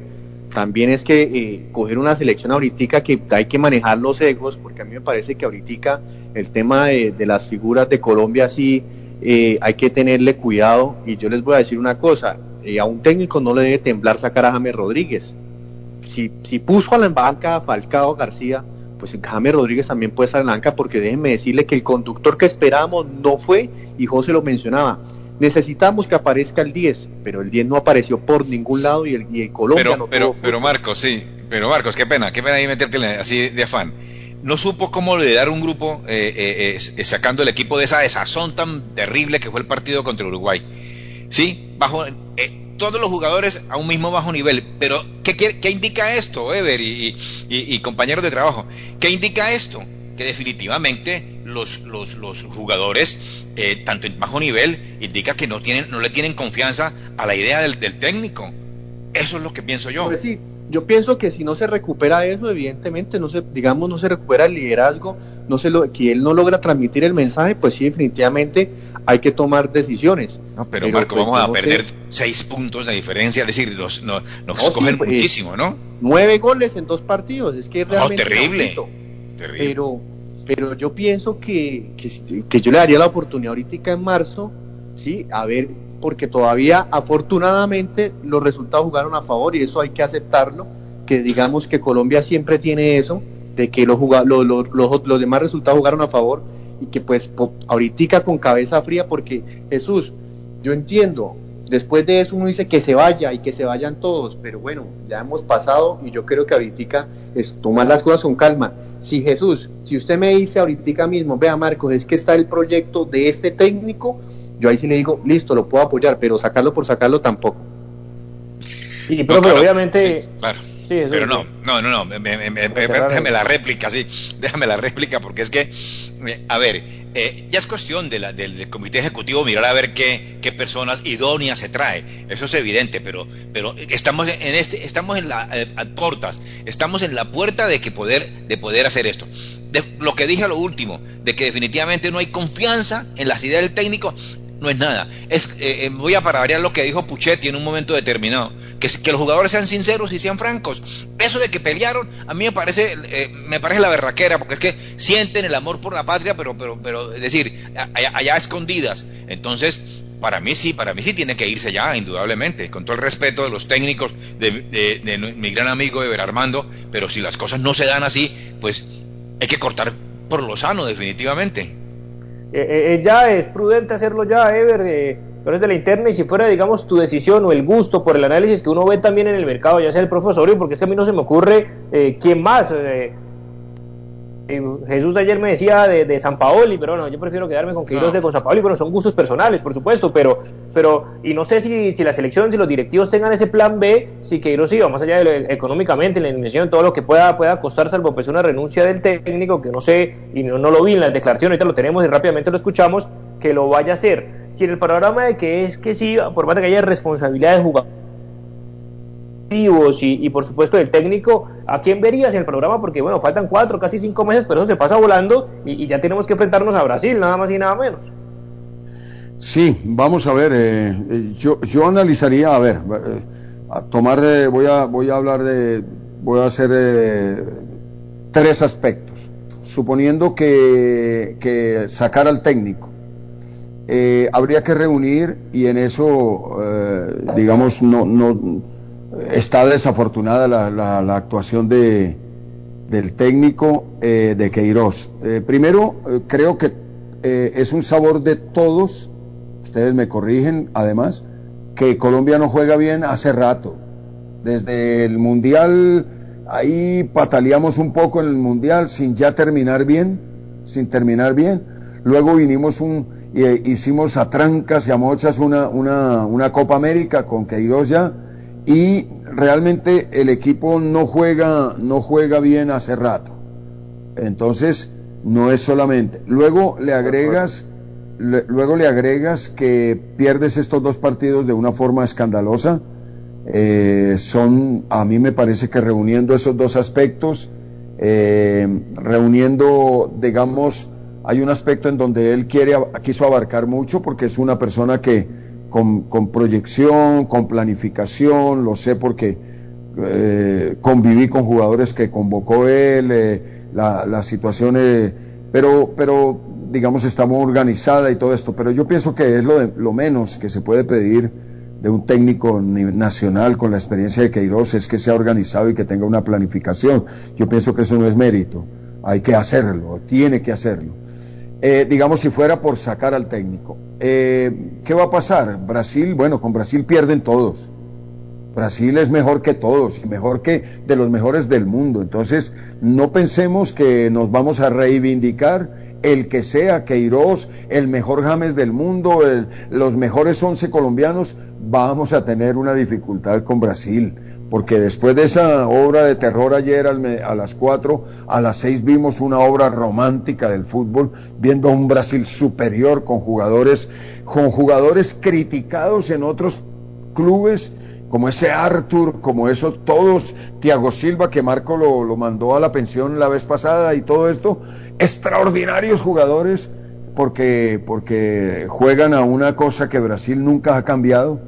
también es que eh, coger una selección ahorita que hay que manejar los egos, porque a mí me parece que ahorita el tema de, las figuras de Colombia sí eh, hay que tenerle cuidado y yo les voy a decir una cosa, eh, a un técnico no le debe temblar sacar a James Rodríguez, si, si puso a la banca a Falcao García, pues James Rodríguez también puede estar en la banca porque déjenme decirle que el conductor que esperábamos no fue y José lo mencionaba. Necesitamos que aparezca el 10, pero el 10 no apareció por ningún lado y el, y el Colombia pero, no pero, tuvo pero Marcos, sí, pero Marcos, qué pena, qué pena ahí meterte así de afán. No supo cómo liderar un grupo eh, eh, eh, sacando el equipo de esa desazón tan terrible que fue el partido contra Uruguay. Sí, bajo eh, todos los jugadores a un mismo bajo nivel. Pero, ¿qué, qué, indica esto, Ever y, compañeros de trabajo? ¿Qué indica esto? Que definitivamente los, los, los jugadores, eh, tanto en bajo nivel, indica que no, tienen, no le tienen confianza a la idea del, del técnico. Eso es lo que pienso yo. Pues sí, yo pienso que si no se recupera eso, evidentemente, no se, digamos, no se recupera el liderazgo, no se lo, que él no logra transmitir el mensaje, pues sí, definitivamente hay que tomar decisiones. No, pero, pero Marco, pues, vamos a perder sé. seis puntos de diferencia, es decir, nos, nos, nos no, cogen sí, pues, muchísimo, ¿no? Nueve goles en dos partidos, es que es realmente no, terrible, terrible. Pero, pero yo pienso que, que, que, yo le daría la oportunidad ahorita en marzo, sí, a ver, porque todavía afortunadamente los resultados jugaron a favor y eso hay que aceptarlo, que digamos que Colombia siempre tiene eso, de que los, los, los, los demás resultados jugaron a favor y que pues ahorita con cabeza fría porque Jesús, yo entiendo, después de eso uno dice que se vaya y que se vayan todos, pero bueno, ya hemos pasado y yo creo que ahorita es tomar las cosas con calma. Si Jesús, si usted me dice ahorita mismo, vea Marcos, es que está el proyecto de este técnico, yo ahí sí le digo, listo, lo puedo apoyar, pero sacarlo por sacarlo tampoco. Y pero, no, claro, obviamente... Sí, claro. Sí, pero no, no, no, no, me, me, me, déjame la réplica, sí, déjame la réplica, porque es que, a ver, eh, ya es cuestión de la, del, del, comité ejecutivo mirar a ver qué, qué, personas idóneas se trae, eso es evidente, pero, pero estamos en este, estamos en la eh, a estamos en la puerta de que poder, de poder hacer esto. De, lo que dije a lo último, de que definitivamente no hay confianza en las ideas del técnico, no es nada. Es, eh, voy a variar lo que dijo Puchetti en un momento determinado, que, los jugadores sean sinceros y sean francos. Eso de que pelearon, a mí me parece, eh, me parece la berraquera, porque es que sienten el amor por la patria, pero, pero, pero, es decir, allá, escondidas. Entonces, para mí sí, para mí sí tiene que irse ya, indudablemente, con todo el respeto de los técnicos, de, mi gran amigo Eber Armando, pero si las cosas no se dan así, pues hay que cortar por lo sano, definitivamente eh, eh, ya es prudente hacerlo ya, Ever, pero de la interna y si fuera, digamos, tu decisión o el gusto por el análisis que uno ve también en el mercado, ya sea el profesorio, porque es que a mí no se me ocurre eh, quién más. Eh, Jesús ayer me decía de, de, San Paoli, pero bueno, yo prefiero quedarme con Queiroz no. de con San Paoli, pero son gustos personales, por supuesto, pero, pero y no sé si, si la selección, si los directivos tengan ese plan B, si Queiroz iba más allá de lo, económicamente, la inversión, todo lo que pueda, pueda costar, salvo pues una renuncia del técnico, que no sé, y no, no lo vi en la declaración, ahorita lo tenemos y rápidamente lo escuchamos, que lo vaya a hacer. Si en el panorama de que es que sí, por más que haya responsabilidad de jugador, y, y, por supuesto del técnico, ¿a quién verías en el programa? Porque bueno, faltan cuatro, casi cinco meses, pero eso se pasa volando y, ya tenemos que enfrentarnos a Brasil, nada más y nada menos. Sí, vamos a ver, eh, yo, yo analizaría, a ver, eh, a tomar, eh, voy, a, voy a hablar de, voy a hacer eh, tres aspectos, suponiendo que, que sacar al técnico. Habría que reunir y en eso, digamos, no, no está desafortunada la, actuación de, del técnico eh, de Queiroz. Eh, primero, eh, creo que eh, es un sabor de todos, ustedes me corrigen además, que Colombia no juega bien hace rato. Desde el Mundial, ahí pataleamos un poco en el Mundial sin ya terminar bien, sin terminar bien. Luego vinimos un, hicimos a trancas y a mochas una, una, una Copa América con Queiroz ya y realmente el equipo no juega, no juega bien hace rato. Entonces, no es solamente. Luego le agregas, le, luego le agregas que pierdes estos dos partidos de una forma escandalosa. Eh, son, a mí me parece que reuniendo esos dos aspectos, eh, reuniendo, digamos, hay un aspecto en donde él quiere, quiso abarcar mucho porque es una persona que, con, proyección, con planificación, lo sé porque eh, conviví con jugadores que convocó él, eh, la, la, situación, eh, pero, pero digamos está muy organizada y todo esto, pero yo pienso que es lo, de, lo menos que se puede pedir de un técnico nacional con la experiencia de Queiroz es que sea organizado y que tenga una planificación. Yo pienso que eso no es mérito, hay que hacerlo, tiene que hacerlo. Eh, digamos si fuera por sacar al técnico. Eh, ¿Qué va a pasar? Brasil, bueno, con Brasil pierden todos. Brasil es mejor que todos y mejor que de los mejores del mundo. Entonces, no pensemos que nos vamos a reivindicar el que sea Queiroz, el mejor James del mundo, los mejores 11 colombianos, vamos a tener una dificultad con Brasil. Porque después de esa obra de terror ayer a las 4, a las 6 vimos una obra romántica del fútbol, viendo a un Brasil superior con jugadores, con jugadores criticados en otros clubes como ese Arthur, como eso, todos, Tiago Silva, que Marco lo, lo, mandó a la pensión la vez pasada y todo esto, extraordinarios jugadores porque, porque juegan a una cosa que Brasil nunca ha cambiado,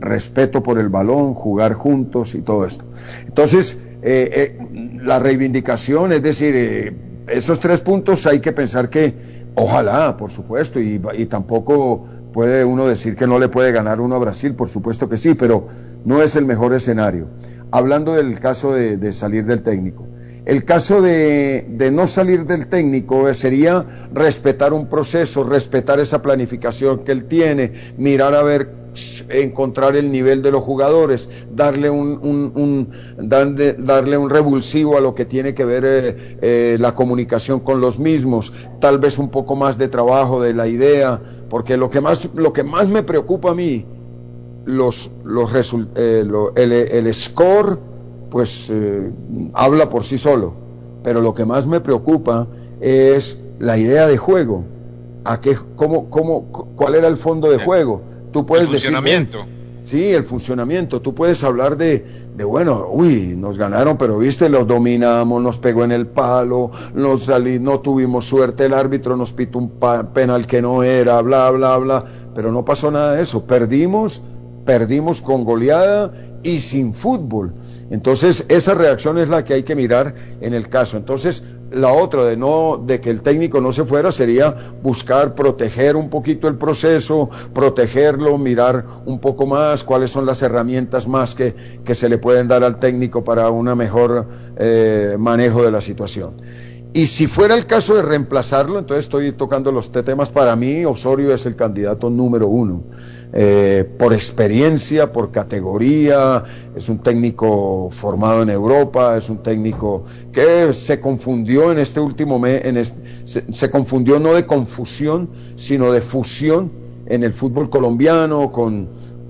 respeto por el balón, jugar juntos y todo esto. Entonces, eh, eh, la reivindicación, es decir, eh, esos tres puntos hay que pensar que, ojalá, por supuesto, y, tampoco puede uno decir que no le puede ganar uno a Brasil, por supuesto que sí, pero no es el mejor escenario. Hablando del caso de, salir del técnico. El caso de, de, no salir del técnico sería respetar un proceso, respetar esa planificación que él tiene, mirar a ver encontrar el nivel de los jugadores, darle un, un, darle, un revulsivo a lo que tiene que ver eh, eh, la comunicación con los mismos, tal vez un poco más de trabajo de la idea, porque lo que más, lo que más me preocupa a mí, los, los eh, el, el, score, pues habla por sí solo, pero lo que más me preocupa es la idea de juego. ¿A qué, cómo, cómo, ¿Cuál era el fondo de juego? Tú puedes el funcionamiento. sí, el funcionamiento. Tú puedes hablar de, de, bueno, uy, nos ganaron, pero viste, los dominamos, nos pegó en el palo, nos salí, no tuvimos suerte, el árbitro nos pitó un penal que no era, bla, bla, bla. Pero no pasó nada de eso. Perdimos, perdimos con goleada y sin fútbol. Entonces, esa reacción es la que hay que mirar en el caso. Entonces, la otra de no de que el técnico no se fuera sería buscar proteger un poquito el proceso, protegerlo, mirar un poco más cuáles son las herramientas más que, que se le pueden dar al técnico para un mejor eh, manejo de la situación. Y si fuera el caso de reemplazarlo, entonces estoy tocando los temas. Para mí, Osorio es el candidato número uno. Eh, por experiencia, por categoría, es un técnico formado en Europa, es un técnico que se confundió en este último mes, se, confundió no de confusión, sino de fusión en el fútbol colombiano con,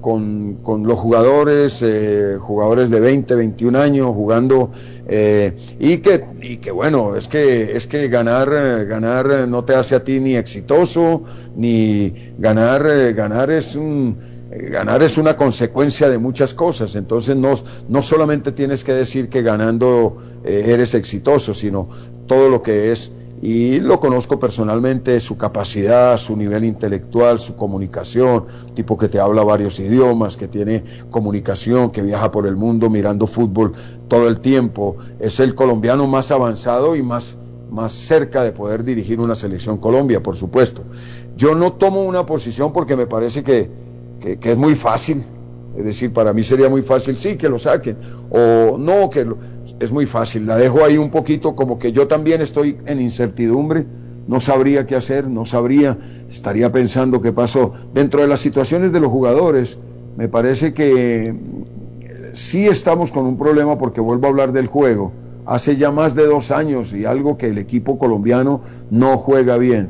con, con los jugadores, eh, jugadores de 20, 21 años jugando eh, y que y que bueno es que es que ganar ganar no te hace a ti ni exitoso ni ganar ganar es un ganar es una consecuencia de muchas cosas. Entonces no no solamente tienes que decir que ganando eh, eres exitoso sino todo lo que es y lo conozco personalmente, su capacidad, su nivel intelectual, su comunicación, tipo que te habla varios idiomas, que tiene comunicación, que viaja por el mundo mirando fútbol todo el tiempo, es el colombiano más avanzado y más, más cerca de poder dirigir una selección Colombia, por supuesto. Yo no tomo una posición porque me parece que, que, es muy fácil, es decir, para mí sería muy fácil, sí, que lo saquen, o no, que lo, es muy fácil. La dejo ahí un poquito como que yo también estoy en incertidumbre, no sabría qué hacer, no sabría, estaría pensando qué pasó. Dentro de las situaciones de los jugadores, me parece que sí estamos con un problema porque vuelvo a hablar del juego. Hace ya más de dos años y algo que el equipo colombiano no juega bien.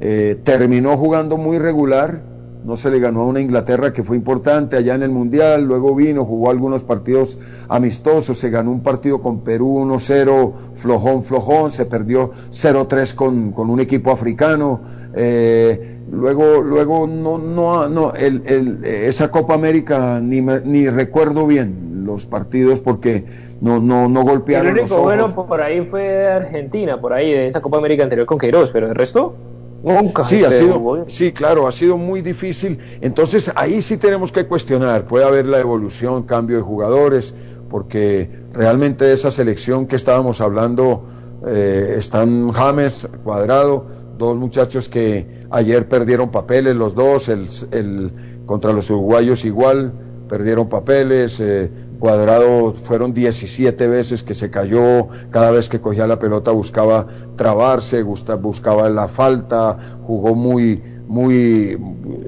Eh, terminó jugando muy regular, no se le ganó a una Inglaterra que fue importante allá en el Mundial, luego vino, jugó algunos partidos amistosos, se ganó un partido con Perú 1-0, flojón, flojón, se perdió 0-3 con, con, un equipo africano, eh, luego, luego no, no, no, el, el, esa Copa América ni, ni recuerdo bien los partidos porque no, no, no golpearon el único bueno por ahí fue Argentina, por ahí de esa Copa América anterior con Queiroz, pero el resto sí, ha sido, sí, claro, ha sido muy difícil. Entonces ahí sí tenemos que cuestionar. Puede haber la evolución, cambio de jugadores, porque realmente esa selección que estábamos hablando eh, están James, Cuadrado, dos muchachos que ayer perdieron papeles, los dos, el, el contra los uruguayos igual, perdieron papeles, eh, Cuadrado fueron 17 veces que se cayó, cada vez que cogía la pelota buscaba trabarse, buscaba la falta, jugó muy, muy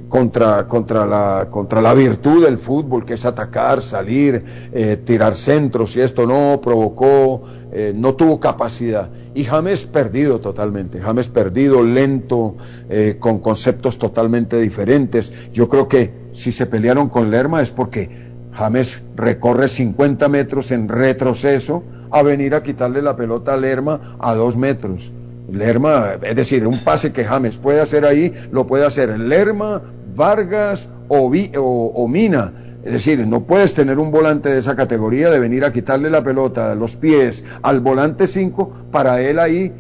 contra, contra, la, contra la virtud del fútbol, que es atacar, salir, eh, tirar centros y esto no provocó, eh, no tuvo capacidad. Y James perdido totalmente, James perdido, lento, eh, con conceptos totalmente diferentes. Yo creo que si se pelearon con Lerma es porque James recorre 50 metros en retroceso a venir a quitarle la pelota a Lerma a dos metros. Lerma, es decir, un pase que James puede hacer ahí, lo puede hacer Lerma, Vargas o, o, Mina. Es decir, no puedes tener un volante de esa categoría de venir a quitarle la pelota, los pies al volante 5 para él ahí.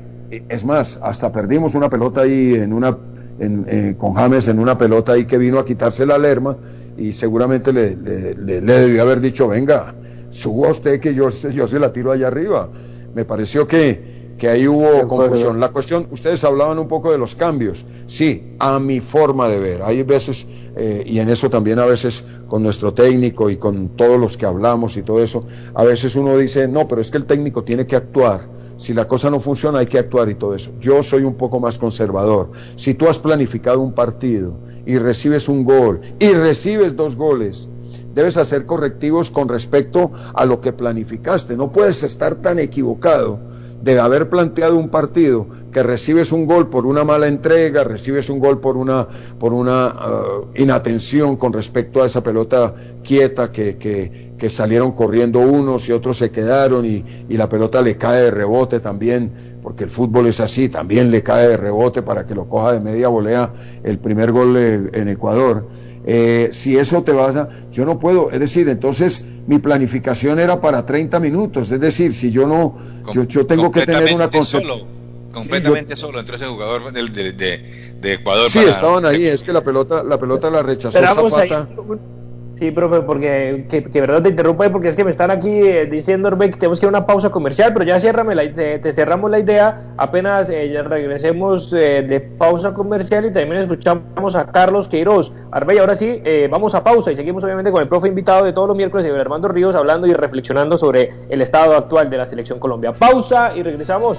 Es más, hasta perdimos una pelota ahí en una, eh, con James en una pelota ahí que vino a quitarse la Lerma y seguramente le, le, le, debió haber dicho, venga, suba usted que yo, yo se la tiro allá arriba. Me pareció que, que ahí hubo confusión. La cuestión, ustedes hablaban un poco de los cambios. Sí, a mi forma de ver. Hay veces, eh, y en eso también a veces con nuestro técnico y con todos los que hablamos y todo eso, a veces uno dice, no, pero es que el técnico tiene que actuar. Si la cosa no funciona hay que actuar y todo eso. Yo soy un poco más conservador. Si tú has planificado un partido y recibes un gol y recibes dos goles, debes hacer correctivos con respecto a lo que planificaste. No puedes estar tan equivocado de haber planteado un partido que recibes un gol por una mala entrega, recibes un gol por una, por una uh, inatención con respecto a esa pelota quieta que, que, que, salieron corriendo unos y otros se quedaron y, y la pelota le cae de rebote también, porque el fútbol es así, también le cae de rebote para que lo coja de media volea el primer gol en Ecuador. Eh, si eso te vas a... Yo no puedo, es decir, entonces mi planificación era para 30 minutos, es decir, si yo no... yo, yo, tengo que tener una concepción... Completamente sí, yo, solo entró ese jugador de, de, de, de Ecuador. Sí, para... estaban ahí, es que la pelota, la pelota la rechazó Zapata. Ahí Sí, profe, porque que, que, verdad te interrumpa porque es que me están aquí eh, diciendo Orbe que tenemos que ir a una pausa comercial, pero ya ciérrame te cerramos la idea, apenas eh, ya regresemos eh, de pausa comercial y también escuchamos a Carlos Queiroz. Arbey, ahora sí, eh, vamos a pausa y seguimos obviamente con el profe invitado de todos los miércoles, Armando Ríos, hablando y reflexionando sobre el estado actual de la selección Colombia. Pausa y regresamos.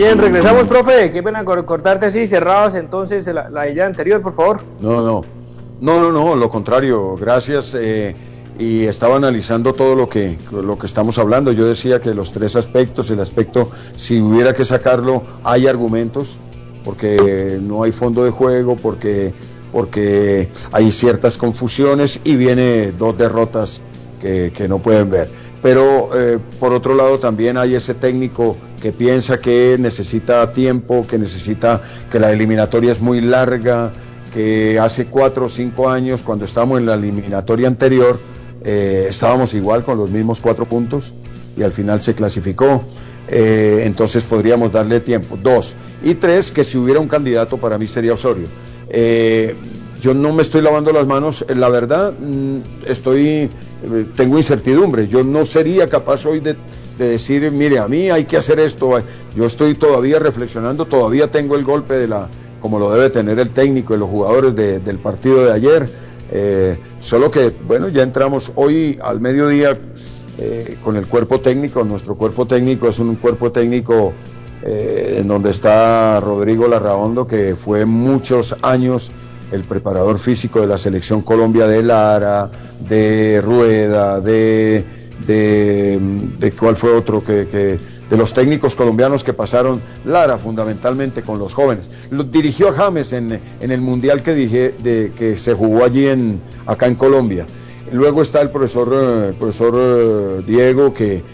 Bien, regresamos, profe. Qué pena cortarte así, cerrados entonces la, la idea anterior, por favor. No, no. No, no, no, lo contrario. Gracias. Eh, y estaba analizando todo lo que, lo que estamos hablando. Yo decía que los tres aspectos, el aspecto, si hubiera que sacarlo, hay argumentos, porque no hay fondo de juego, porque, porque hay ciertas confusiones y viene dos derrotas que, que no pueden ver. Pero eh, por otro lado también hay ese técnico que piensa que necesita tiempo, que necesita que la eliminatoria es muy larga, que hace cuatro o cinco años cuando estábamos en la eliminatoria anterior eh, estábamos igual con los mismos cuatro puntos y al final se clasificó. eh, entonces podríamos darle tiempo. Dos. Y tres, que si hubiera un candidato para mí sería Osorio. Eh, yo no me estoy lavando las manos, la verdad, mm, estoy, tengo incertidumbre. Yo no sería capaz hoy de, decir, mire, a mí hay que hacer esto. Yo estoy todavía reflexionando, todavía tengo el golpe de la, como lo debe tener el técnico y los jugadores del partido de ayer. Eh, solo que, bueno, ya entramos hoy al mediodía eh, con el cuerpo técnico. Nuestro cuerpo técnico es un cuerpo técnico eh, en donde está Rodrigo Larraondo, que fue muchos años el preparador físico de la selección Colombia de Lara, de Rueda, de, de, cuál fue otro que, de los técnicos colombianos que pasaron Lara fundamentalmente con los jóvenes. Lo dirigió a James en, en el mundial que dije de, que se jugó allí en acá en Colombia. Luego está el profesor, eh, profesor eh, Diego que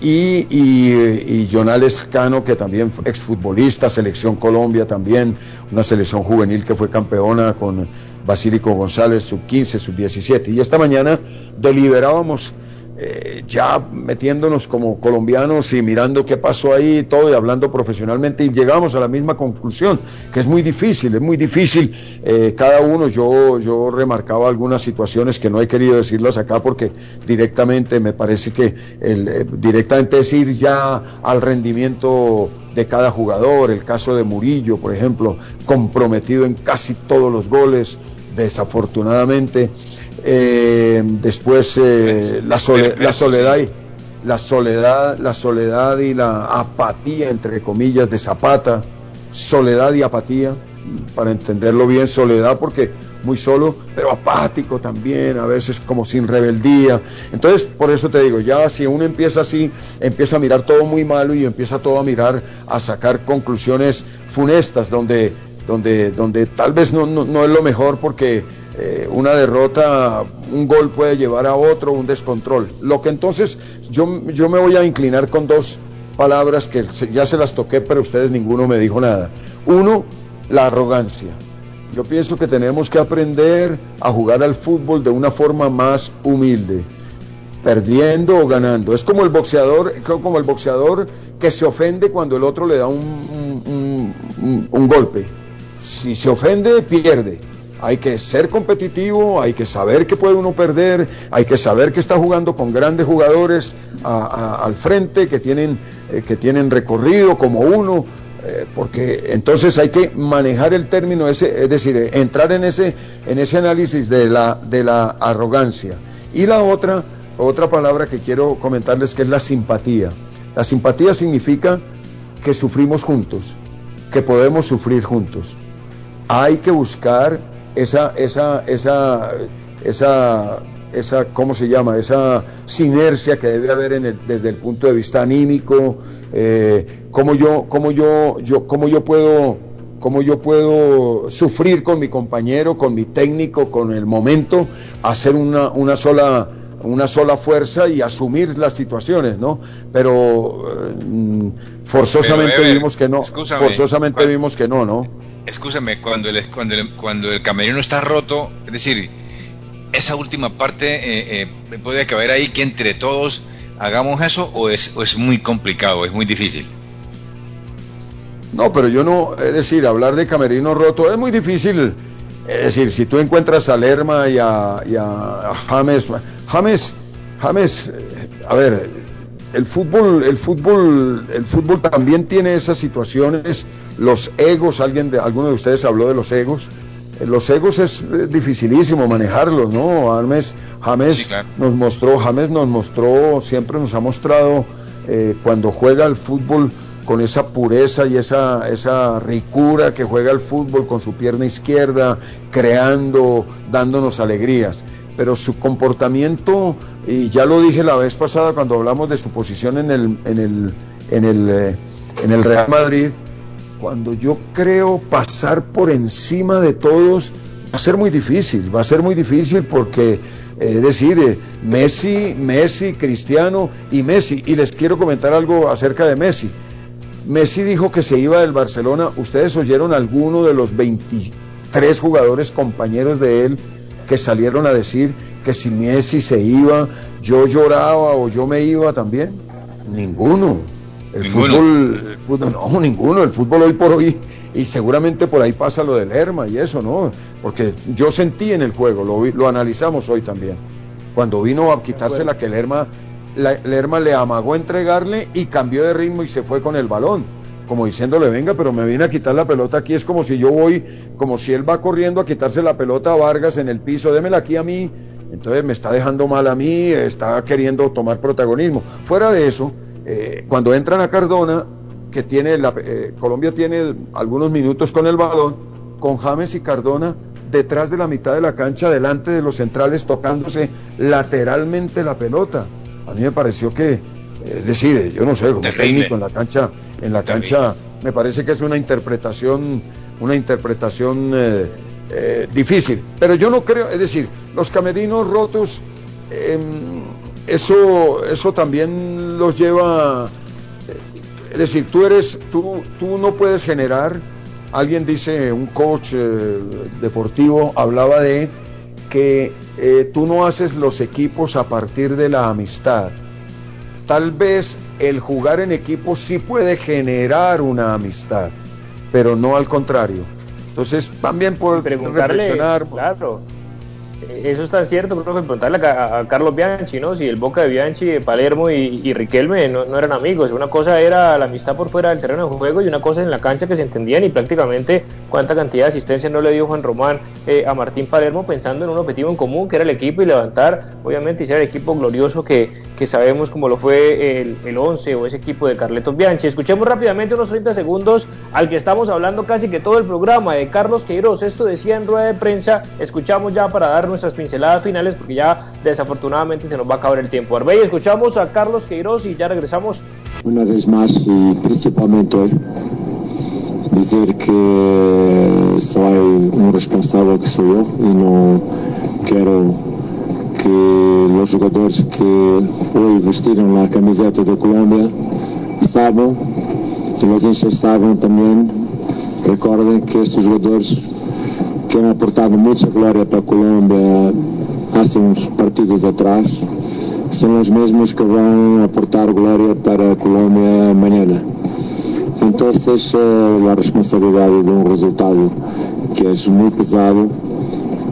y, y, Jonales Cano, que también exfutbolista, selección Colombia también, una selección juvenil que fue campeona con Basílico González, sub 15, sub 17. Y esta mañana deliberábamos eh, ya metiéndonos como colombianos y mirando qué pasó ahí y todo y hablando profesionalmente y llegamos a la misma conclusión, que es muy difícil, es muy difícil eh, cada uno, yo, yo remarcaba algunas situaciones que no he querido decirlas acá porque directamente me parece que el, eh, directamente es ir ya al rendimiento de cada jugador, el caso de Murillo, por ejemplo, comprometido en casi todos los goles, desafortunadamente eh, después eh, la, la, soledad y la soledad, la soledad y la apatía entre comillas de Zapata, soledad y apatía, para entenderlo bien, soledad porque muy solo, pero apático también, a veces como sin rebeldía. Entonces, por eso te digo, ya si uno empieza así, empieza a mirar todo muy malo y empieza todo a mirar, a sacar conclusiones funestas, donde, donde, donde tal vez no, no es lo mejor porque eh, una derrota, un gol puede llevar a otro, un descontrol. Lo que entonces yo, yo me voy a inclinar con dos palabras que ya se las toqué, pero ustedes ninguno me dijo nada. Uno, la arrogancia. Yo pienso que tenemos que aprender a jugar al fútbol de una forma más humilde, perdiendo o ganando. Es como el boxeador, como el boxeador que se ofende cuando el otro le da un, un golpe. Si se ofende, pierde hay que ser competitivo, hay que saber que puede uno perder, hay que saber que está jugando con grandes jugadores al frente, que tienen, eh, que tienen recorrido como uno, eh, porque entonces hay que manejar el término ese, es decir, entrar en ese, en ese análisis de la, de la arrogancia. Y la otra, otra palabra que quiero comentarles que es la simpatía. La simpatía significa que sufrimos juntos, que podemos sufrir juntos. Hay que buscar esa, esa, esa, esa, esa, ¿cómo se llama? Esa sinergia que debe haber en el, desde el punto de vista anímico, eh, cómo yo, cómo yo, yo, cómo yo puedo, cómo yo puedo sufrir con mi compañero, con mi técnico, con el momento, hacer una, una sola una sola fuerza y asumir las situaciones, ¿no? Pero eh, forzosamente vimos que no, forzosamente vimos que no, ¿no? Escúchame, cuando el, cuando, el, cuando el camerino está roto, es decir, esa última parte eh, eh, puede caber ahí que entre todos hagamos eso o es, o es muy complicado, es muy difícil. No, pero yo no, es decir, hablar de camerino roto es muy difícil. Es decir, si tú encuentras a Lerma y a, y a James, James, James, a ver, el fútbol, el fútbol, el fútbol también tiene esas situaciones, los egos, alguien de, alguno de ustedes habló de los egos, eh, los egos es eh, dificilísimo manejarlos, ¿no? James, James nos mostró, James nos mostró, siempre nos ha mostrado eh, cuando juega el fútbol con esa pureza y esa, esa ricura que juega el fútbol con su pierna izquierda, creando, dándonos alegrías pero su comportamiento, y ya lo dije la vez pasada cuando hablamos de su posición en el, en el, en el, eh, en el Real Madrid, cuando yo creo pasar por encima de todos, va a ser muy difícil, va a ser muy difícil porque, es decir, eh, Messi, Messi, Cristiano y Messi, y les quiero comentar algo acerca de Messi. Messi dijo que se iba del Barcelona, ustedes oyeron alguno de los 23 jugadores compañeros de él que salieron a decir que si Messi se iba, yo lloraba o yo me iba también. Ninguno, El fútbol, el fútbol, no, ninguno. El fútbol hoy por hoy, y seguramente por ahí pasa lo del Lerma y eso, ¿no? Porque yo sentí en el juego, lo, lo analizamos hoy también. Cuando vino a quitarse la que Lerma, la, Lerma le amagó entregarle y cambió de ritmo y se fue con el balón. Como diciéndole, venga, pero me viene a quitar la pelota aquí. Es como si yo voy, como si él va corriendo a quitarse la pelota a Vargas en el piso, démela aquí a mí. Entonces me está dejando mal a mí, está queriendo tomar protagonismo. Fuera de eso, eh, cuando entran a Cardona, que tiene la, eh, Colombia tiene algunos minutos con el balón, con James y Cardona detrás de la mitad de la cancha, delante de los centrales, tocándose lateralmente la pelota. A mí me pareció que, es decir, yo no sé, como técnico en la cancha, en la cancha, me parece que es una interpretación, una interpretación eh, difícil. Pero yo no creo, es decir, los camerinos rotos, em, eso, eso también los lleva, es decir, tú eres, tú, tú no puedes generar, alguien dice, un coach eh, deportivo hablaba de que eh, tú no haces los equipos a partir de la amistad. Tal vez el jugar en equipo sí puede generar una amistad, pero no al contrario. Entonces también por reflexionar. Claro eso está cierto, creo que preguntarle a, Carlos Bianchi, ¿no? Si el Boca de Bianchi, de Palermo y, Riquelme no, eran amigos. Una cosa era la amistad por fuera del terreno de juego y una cosa en la cancha que se entendían y prácticamente cuánta cantidad de asistencia no le dio Juan Román eh, a Martín Palermo pensando en un objetivo en común que era el equipo y levantar, obviamente, y ser el equipo glorioso que, que sabemos como lo fue el, el 11 o ese equipo de Carletos Bianchi. Escuchemos rápidamente unos 30 segundos al que estamos hablando casi que todo el programa de Carlos Queiroz. Esto decía en rueda de prensa. Escuchamos ya para dar nuestras pinceladas finales porque ya desafortunadamente se nos va a acabar el tiempo. Arbey, escuchamos a Carlos Queiroz y ya regresamos. Una vez más y principalmente hoy decir que soy un responsable que soy yo y no quiero que los jugadores que hoy vestieron la camiseta de Colombia saben, que los hinchas saben también, recuerden que estos jugadores que han aportado mucha gloria para Colombia hace unos partidos atrás, son los mismos que van a aportar gloria para Colombia mañana. Entonces, eh, la responsabilidad de un resultado que es muy pesado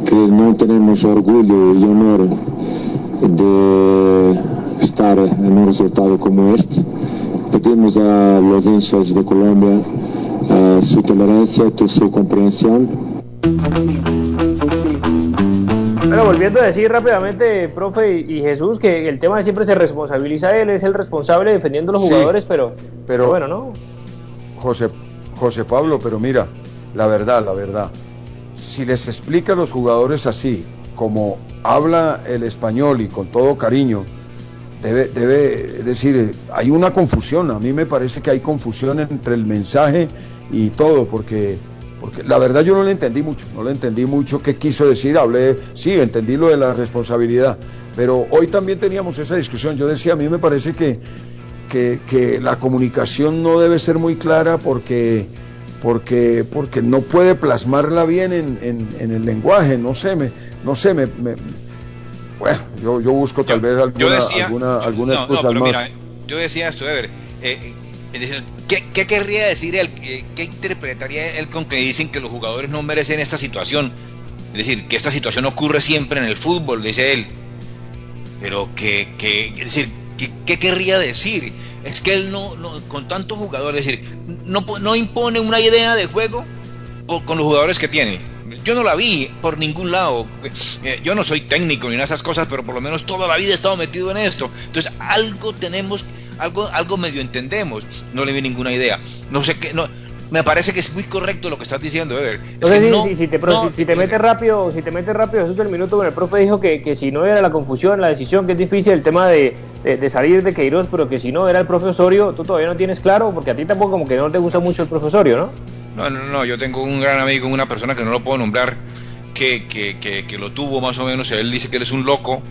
que no tenemos orgullo y honor de estar en un resultado como este. Pedimos a los hinchas de Colombia uh, su tolerancia, su comprensión. Bueno, volviendo a decir rápidamente, profe y Jesús, que el tema siempre se responsabiliza él, es el responsable defendiendo a los jugadores, pero, pero bueno, ¿no? José, José Pablo, pero mira, la verdad, la verdad, si les explica a los jugadores así, como habla el español y con todo cariño, debe, debe, decir, hay una confusión, a mí me parece que hay confusión entre el mensaje y todo, porque, porque la verdad yo no le entendí mucho, no le entendí mucho qué quiso decir, hablé, sí, entendí lo de la responsabilidad, pero hoy también teníamos esa discusión, yo decía, a mí me parece que, que, que la comunicación no debe ser muy clara porque porque, porque no puede plasmarla bien en, en, el lenguaje, no sé, me, no sé, me, bueno, yo, yo busco tal vez alguna, decía, alguna, alguna no, no, pero Mira, yo decía esto, Ever, eh, eh ¿qué, ¿qué, querría decir él, qué, interpretaría él con que dicen que los jugadores no merecen esta situación? Es decir, que esta situación ocurre siempre en el fútbol, dice él. Pero que, que es decir, ¿qué, ¿qué, querría decir? es que él no, con tantos jugadores, es decir, no, no impone una idea de juego con los jugadores que tiene. Yo no la vi por ningún lado. Eh, yo no soy técnico ni nada de esas cosas, pero por lo menos toda la vida he estado metido en esto. Entonces, algo tenemos, algo, algo medio entendemos. No le vi ninguna idea. No sé qué, me parece que es muy correcto lo que estás diciendo, Ever. Es que no, si, te, si, te metes rápido, si te metes rápido, eso es el minuto, bueno, el profe dijo que, que si no era la confusión, la decisión, que es difícil el tema de, de, salir de Queiroz, pero que si no era el profesorio, tú todavía no tienes claro, porque a ti tampoco como que no te gusta mucho el profesorio, ¿no? No, no, no, yo tengo un gran amigo, una persona que no lo puedo nombrar, que, que, que, lo tuvo más o menos, él dice que él es un loco,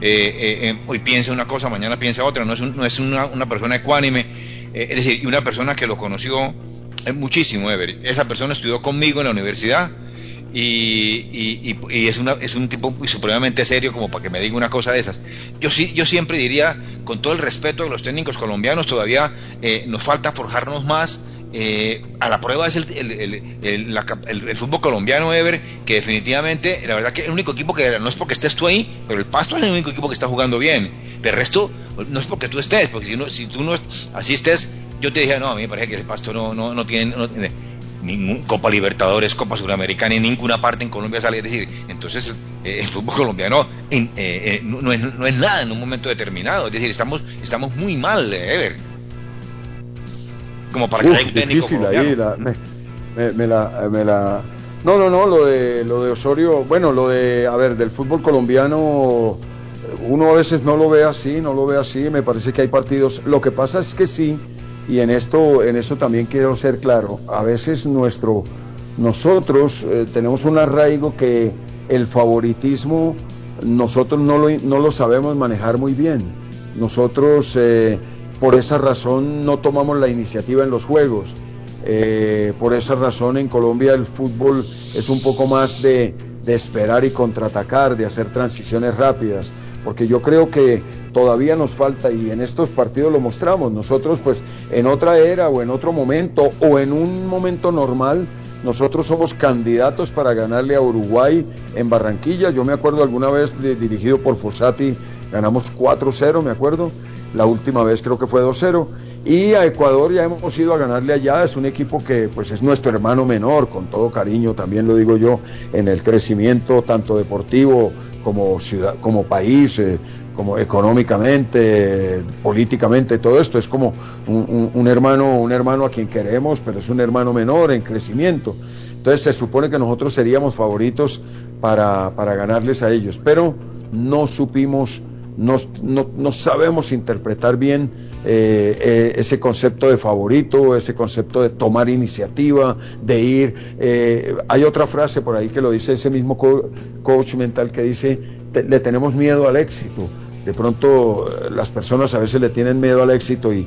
eh, eh, eh, hoy piensa una cosa, mañana piensa otra, no es, no es una, una, persona ecuánime, es decir, una persona que lo conoció muchísimo, Ever. Esa persona estudió conmigo en la universidad y, es, una, es un tipo supremamente serio como para que me diga una cosa de esas. Yo, sí, yo siempre diría, con todo el respeto de los técnicos colombianos, todavía eh, nos falta forjarnos más. Eh, a la prueba es el, el, fútbol colombiano, Ever, que definitivamente, la verdad que el único equipo que no es porque estés tú ahí, pero el Pasto es el único equipo que está jugando bien. De resto, no es porque tú estés, porque si, si tú no así estés, yo te dije, no, a mí me parece que el Pasto no, no, no tiene, ningún Copa Libertadores, Copa Sudamericana, en ninguna parte en Colombia sale. Es decir, entonces eh, el fútbol colombiano eh, eh, no, es, no, es, nada en un momento determinado. Es decir, estamos, estamos muy mal, Ever. Como para que haya un técnico ahí, me, la, me la... No, no, no, lo de, lo de Osorio, bueno, lo de, a ver, del fútbol colombiano, uno a veces no lo ve así, no lo ve así, me parece que hay partidos, lo que pasa es que sí, y en esto, en esto también quiero ser claro, a veces nuestro, nosotros eh, tenemos un arraigo que el favoritismo nosotros no lo, no lo sabemos manejar muy bien. Nosotros eh, por esa razón no tomamos la iniciativa en los juegos. Eh, por esa razón en Colombia el fútbol es un poco más de, de esperar y contraatacar, de hacer transiciones rápidas, porque yo creo que todavía nos falta y en estos partidos lo mostramos. Nosotros pues en otra era o en otro momento o en un momento normal, nosotros somos candidatos para ganarle a Uruguay en Barranquilla. Yo me acuerdo alguna vez dirigido por Fossati, ganamos 4-0, me acuerdo. La última vez creo que fue 2-0. Y a Ecuador ya hemos ido a ganarle allá. Es un equipo que pues es nuestro hermano menor, con todo cariño, también lo digo yo, en el crecimiento tanto deportivo como ciudad, como país, eh, como económicamente, políticamente, todo esto es como un, hermano, un hermano a quien queremos, pero es un hermano menor en crecimiento. Entonces se supone que nosotros seríamos favoritos para, para ganarles a ellos, pero no supimos, no, no, sabemos interpretar bien eh, eh, ese concepto de favorito, ese concepto de tomar iniciativa, de ir. Eh, hay otra frase por ahí que lo dice ese mismo coach mental que dice, le tenemos miedo al éxito de pronto eh, las personas a veces le tienen miedo al éxito y,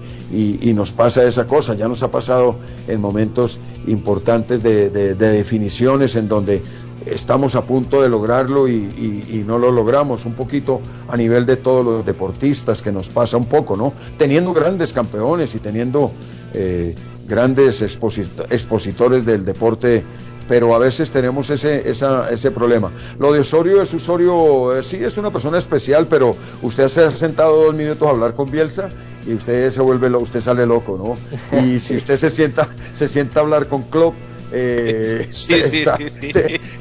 nos pasa esa cosa. Ya nos ha pasado en momentos importantes de, definiciones en donde estamos a punto de lograrlo y, no lo logramos. Un poquito a nivel de todos los deportistas que nos pasa un poco, ¿no? Teniendo grandes campeones y teniendo eh, grandes expositores del deporte pero a veces tenemos ese, ese problema. Lo de Osorio es Osorio, eh, sí es una persona especial, pero usted se ha sentado dos minutos a hablar con Bielsa y usted se vuelve, usted sale loco, ¿no? Y si usted se sienta, se sienta a hablar con Klopp, eh, sí, sí,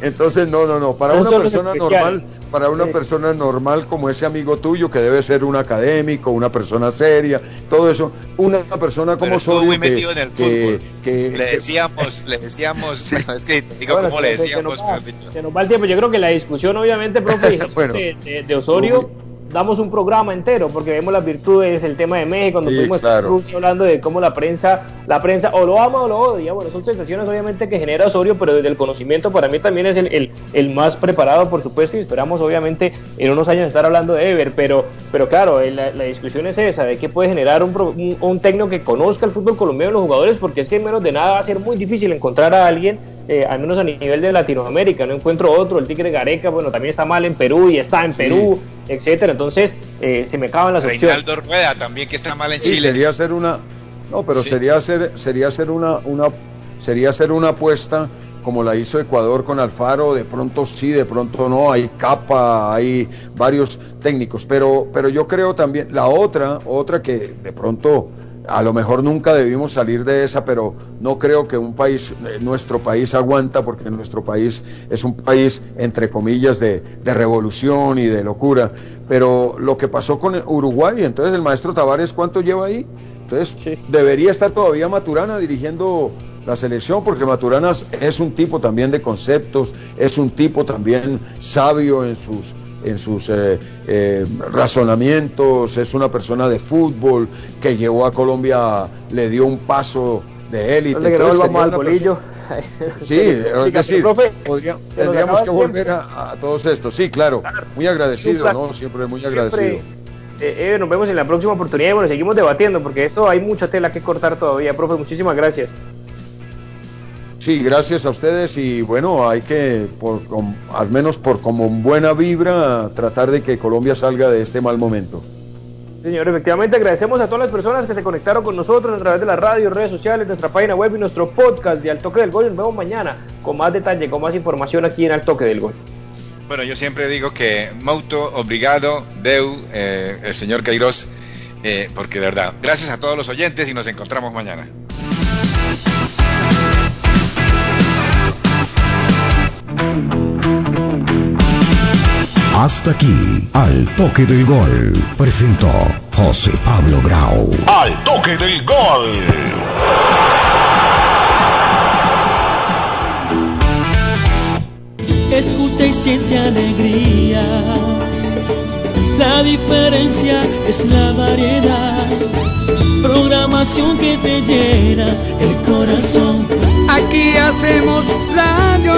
entonces no, no, no, para una persona normal, para una persona normal como ese amigo tuyo que debe ser un académico, una persona seria, todo eso, una persona como soy muy metido en el fútbol. Que, le decíamos, le decíamos, es que digo cómo le decíamos, se nos, va, el tiempo. Yo creo que la discusión, obviamente, profe, de, Osorio damos un programa entero porque vemos las virtudes, el tema de México, cuando fuimos Rusia hablando de cómo la prensa, la prensa o lo ama o lo odia. Bueno, son sensaciones obviamente que genera Osorio, pero desde el conocimiento para mí también es el, el, más preparado, por supuesto, y esperamos obviamente en unos años estar hablando de Ever, pero, pero claro, eh, la, discusión es esa, de qué puede generar un, un, técnico que conozca el fútbol colombiano y los jugadores, porque es que menos de nada va a ser muy difícil encontrar a alguien eh, al menos a nivel de Latinoamérica, no encuentro otro, el Tigre Gareca, bueno, también está mal en Perú y está en Perú, etcétera, entonces eh, se me acaban las Reinaldo opciones. Rueda también que está mal en Chile. Sería hacer una, no, pero sería hacer, sería hacer una, una, sería hacer una apuesta como la hizo Ecuador con Alfaro, de pronto sí, de pronto no, hay capa, hay varios técnicos, pero, pero yo creo también, la otra, otra que de pronto a lo mejor nunca debimos salir de esa, pero no creo que un país, eh, nuestro país aguanta, porque nuestro país es un país, entre comillas, de, revolución y de locura. Pero lo que pasó con Uruguay, entonces el maestro Tavares, ¿cuánto lleva ahí? Entonces debería estar todavía Maturana dirigiendo la selección, porque Maturana es un tipo también de conceptos, es un tipo también sabio en sus en sus eh, eh, razonamientos, es una persona de fútbol que llevó a Colombia, le dio un paso de élite. Vamos al bolillo. Sí, es decir, tendríamos que volver a, todos estos. Sí, claro, muy agradecido, ¿no? Siempre muy agradecido. Eh, nos vemos en la próxima oportunidad y bueno, seguimos debatiendo porque esto hay mucha tela que cortar todavía, profe. Muchísimas gracias. Sí, gracias a ustedes y bueno, hay que, por, al menos por como buena vibra, tratar de que Colombia salga de este mal momento. Señor, efectivamente agradecemos a todas las personas que se conectaron con nosotros a través de la radio, redes sociales, nuestra página web y nuestro podcast de Al Toque del Gol. Nos vemos mañana con más detalle, con más información aquí en Al Toque del Gol. Bueno, yo siempre digo que Mauto, obrigado, Deu, eh, el señor Queiroz, eh, porque de verdad, gracias a todos los oyentes y nos encontramos mañana. Hasta aquí, al toque del gol, presentó José Pablo Grau. Al toque del gol. Escucha y siente alegría. La diferencia es la variedad. Programación que te llena el corazón. Aquí hacemos radio